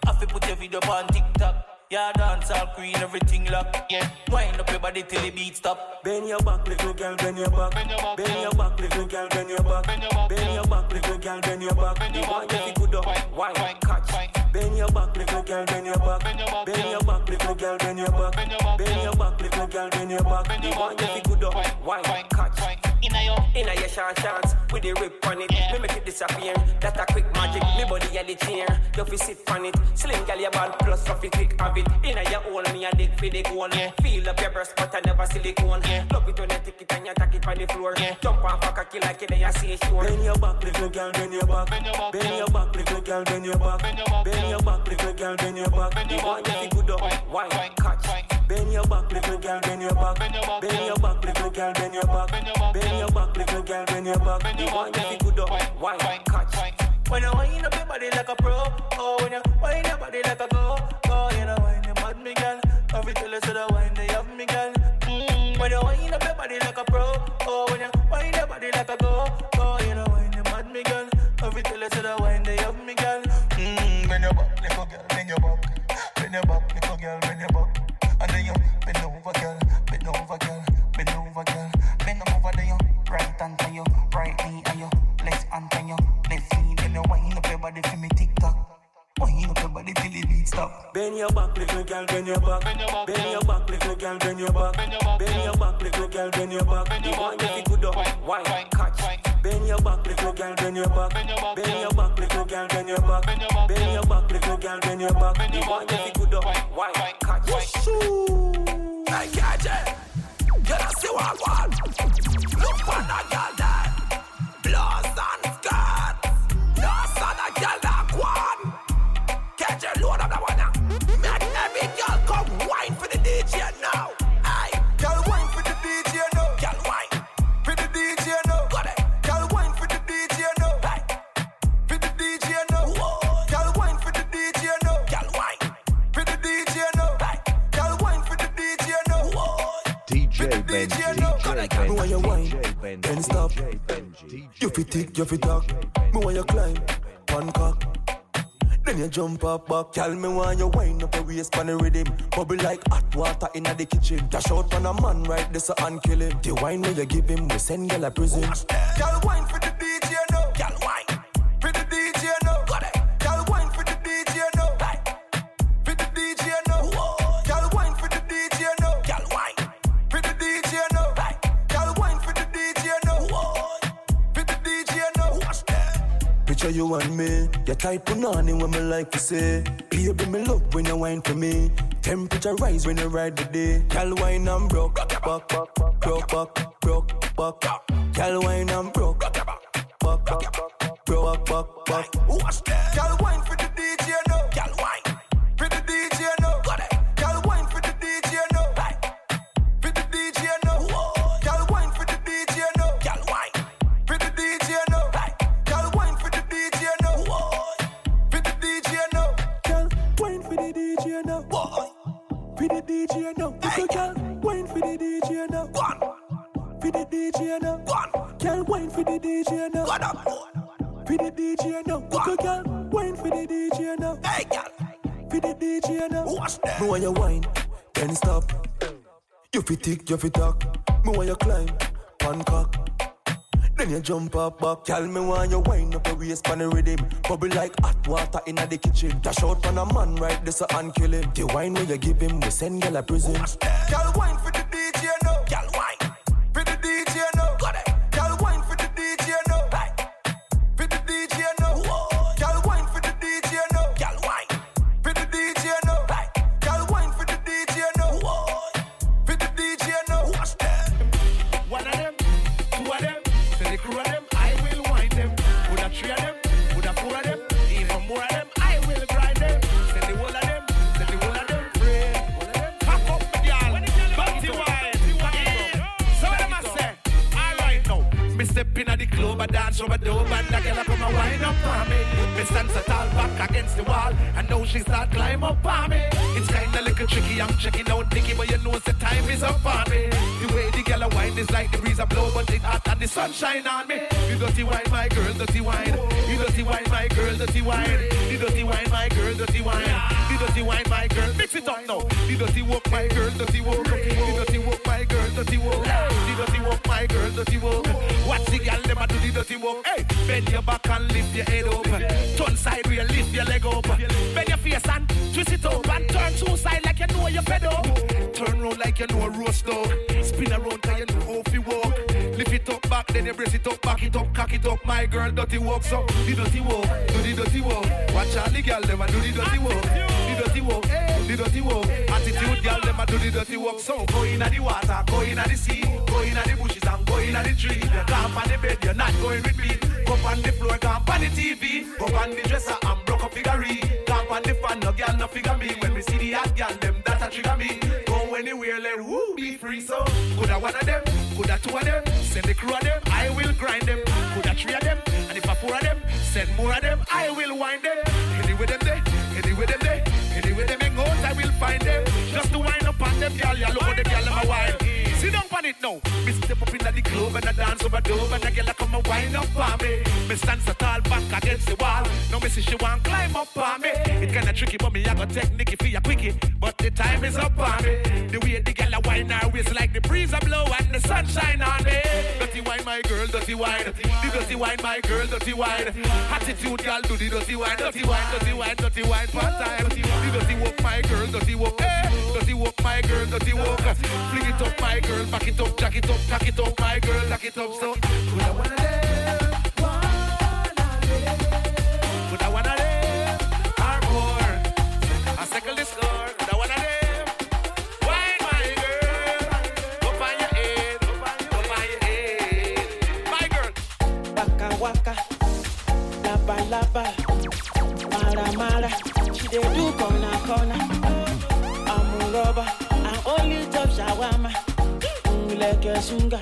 I fi put your video on TikTok. Yeah, dance all queen, everything lock. Yeah, wind up your body till the beat stop. Bend your back, little girl, bend your back. Bend your back, little girl, bend your back. Bend your back, little girl, bend your back. The one you feel good up, wine, catch. Bend your back, little girl, bend your back. Bend your back, little girl, bend your back. Bend your back, little girl, bend your back. The one you feel good up, wine, catch. Inna your, inna your short shorts with the rip on it. Me make it disappear. That a quick magic. Me body a the chair. You fi sit on it. Slim gal your ball plus of it quick have it. Inna your hole me a dig for the goal. Feel up your breast but I never silicone. Love it when you take it and you tack it on the floor. Jump off a cocky like it and you see sure. Bend your back, little girl, bend your back. Bend your back, little girl, bend your back. Bend your back, little girl, bend your back. The one you feel good up, wine, catch. Bend your back, little girl, bend your back. Bend your back, little girl, bend your back. Bend your back, little girl, bend your back. The one you feel good up, wine, catch. When you wind up your body like a pro, oh, when you wind your body like a go, go, you know, wind your mad me girl. Love it till you see the wine they have me girl. When you wind up your body like a pro, oh, when you wind your body like a go, go, you know, wind your mad me girl. Love it till you see the wine they have me girl. Mm, bend your back, little girl, bend your back. Bend your back, girl, bend over there, you. Right hand on you, right knee on you, left hand on you, left knee. Then you wind up your body for me tick tock. Wind up your body till the beat stop. Bend your back, little girl, bend your back. Bend your back, little girl, bend your back. Bend your back, little girl, bend your back. The one you feel good up, wine, catch. Bend your back, little girl, bend your back. Bend your back, little girl, bend your back. Bend your back, little girl, bend your back. The one you feel good up, wine, catch. Hey, catch it. Get us see what I want. Look for that girl there. Tick, you fi talk. Me want you climb, one cock. Then you jump up back, Tell me want you wind up your waist on the rhythm. Bubble like hot water in the kitchen. Dash out on a man right so and kill him. The wine when you give him, we send girl a prison. Girl wine for the your type punani when me like to say. Baby, me love when you wine for me. Temperature rise when you ride the day. Girl wine and broke, back, broke, back, broke, back. Girl wine and broke, back, broke, back, back. Girl wine for the DJ now. Girl, wine for the DJ now. Go up. For the DJ now. Go, girl, wine for the DJ now. Hey, girl. For the DJ now. Watch that? Me want your wine, then stop. You fi tick, you fi talk. Me want you climb, pancock. Then you jump up back, tell me why you wine up a waist pan rhythm. Bubble like hot water inna the kitchen. Dash out on a man right this and kill him. The wine when you give him, we send girl a prison. Girl wine for the She dey do corner corner. I'm a rubber. I only chop shawarma. Ileke sunga,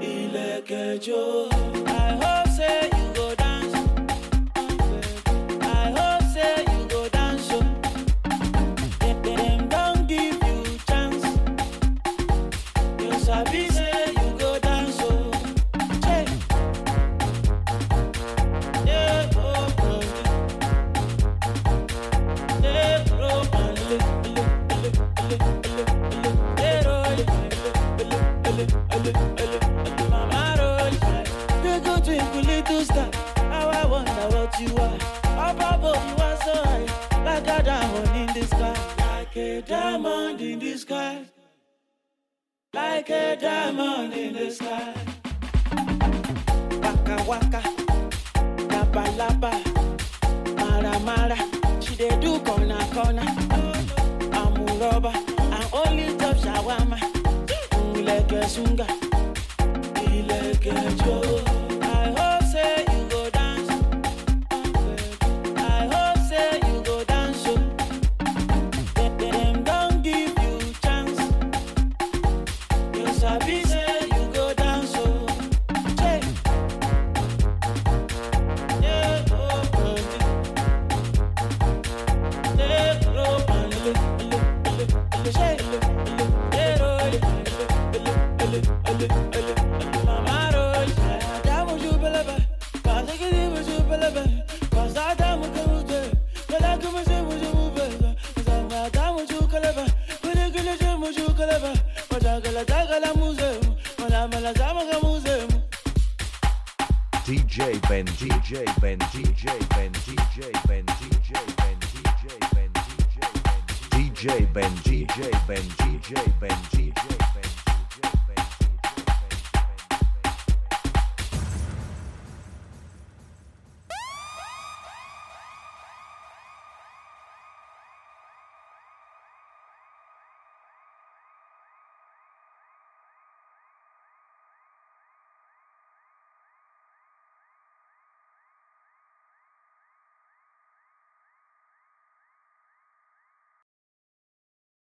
ileke jo. I hope say you.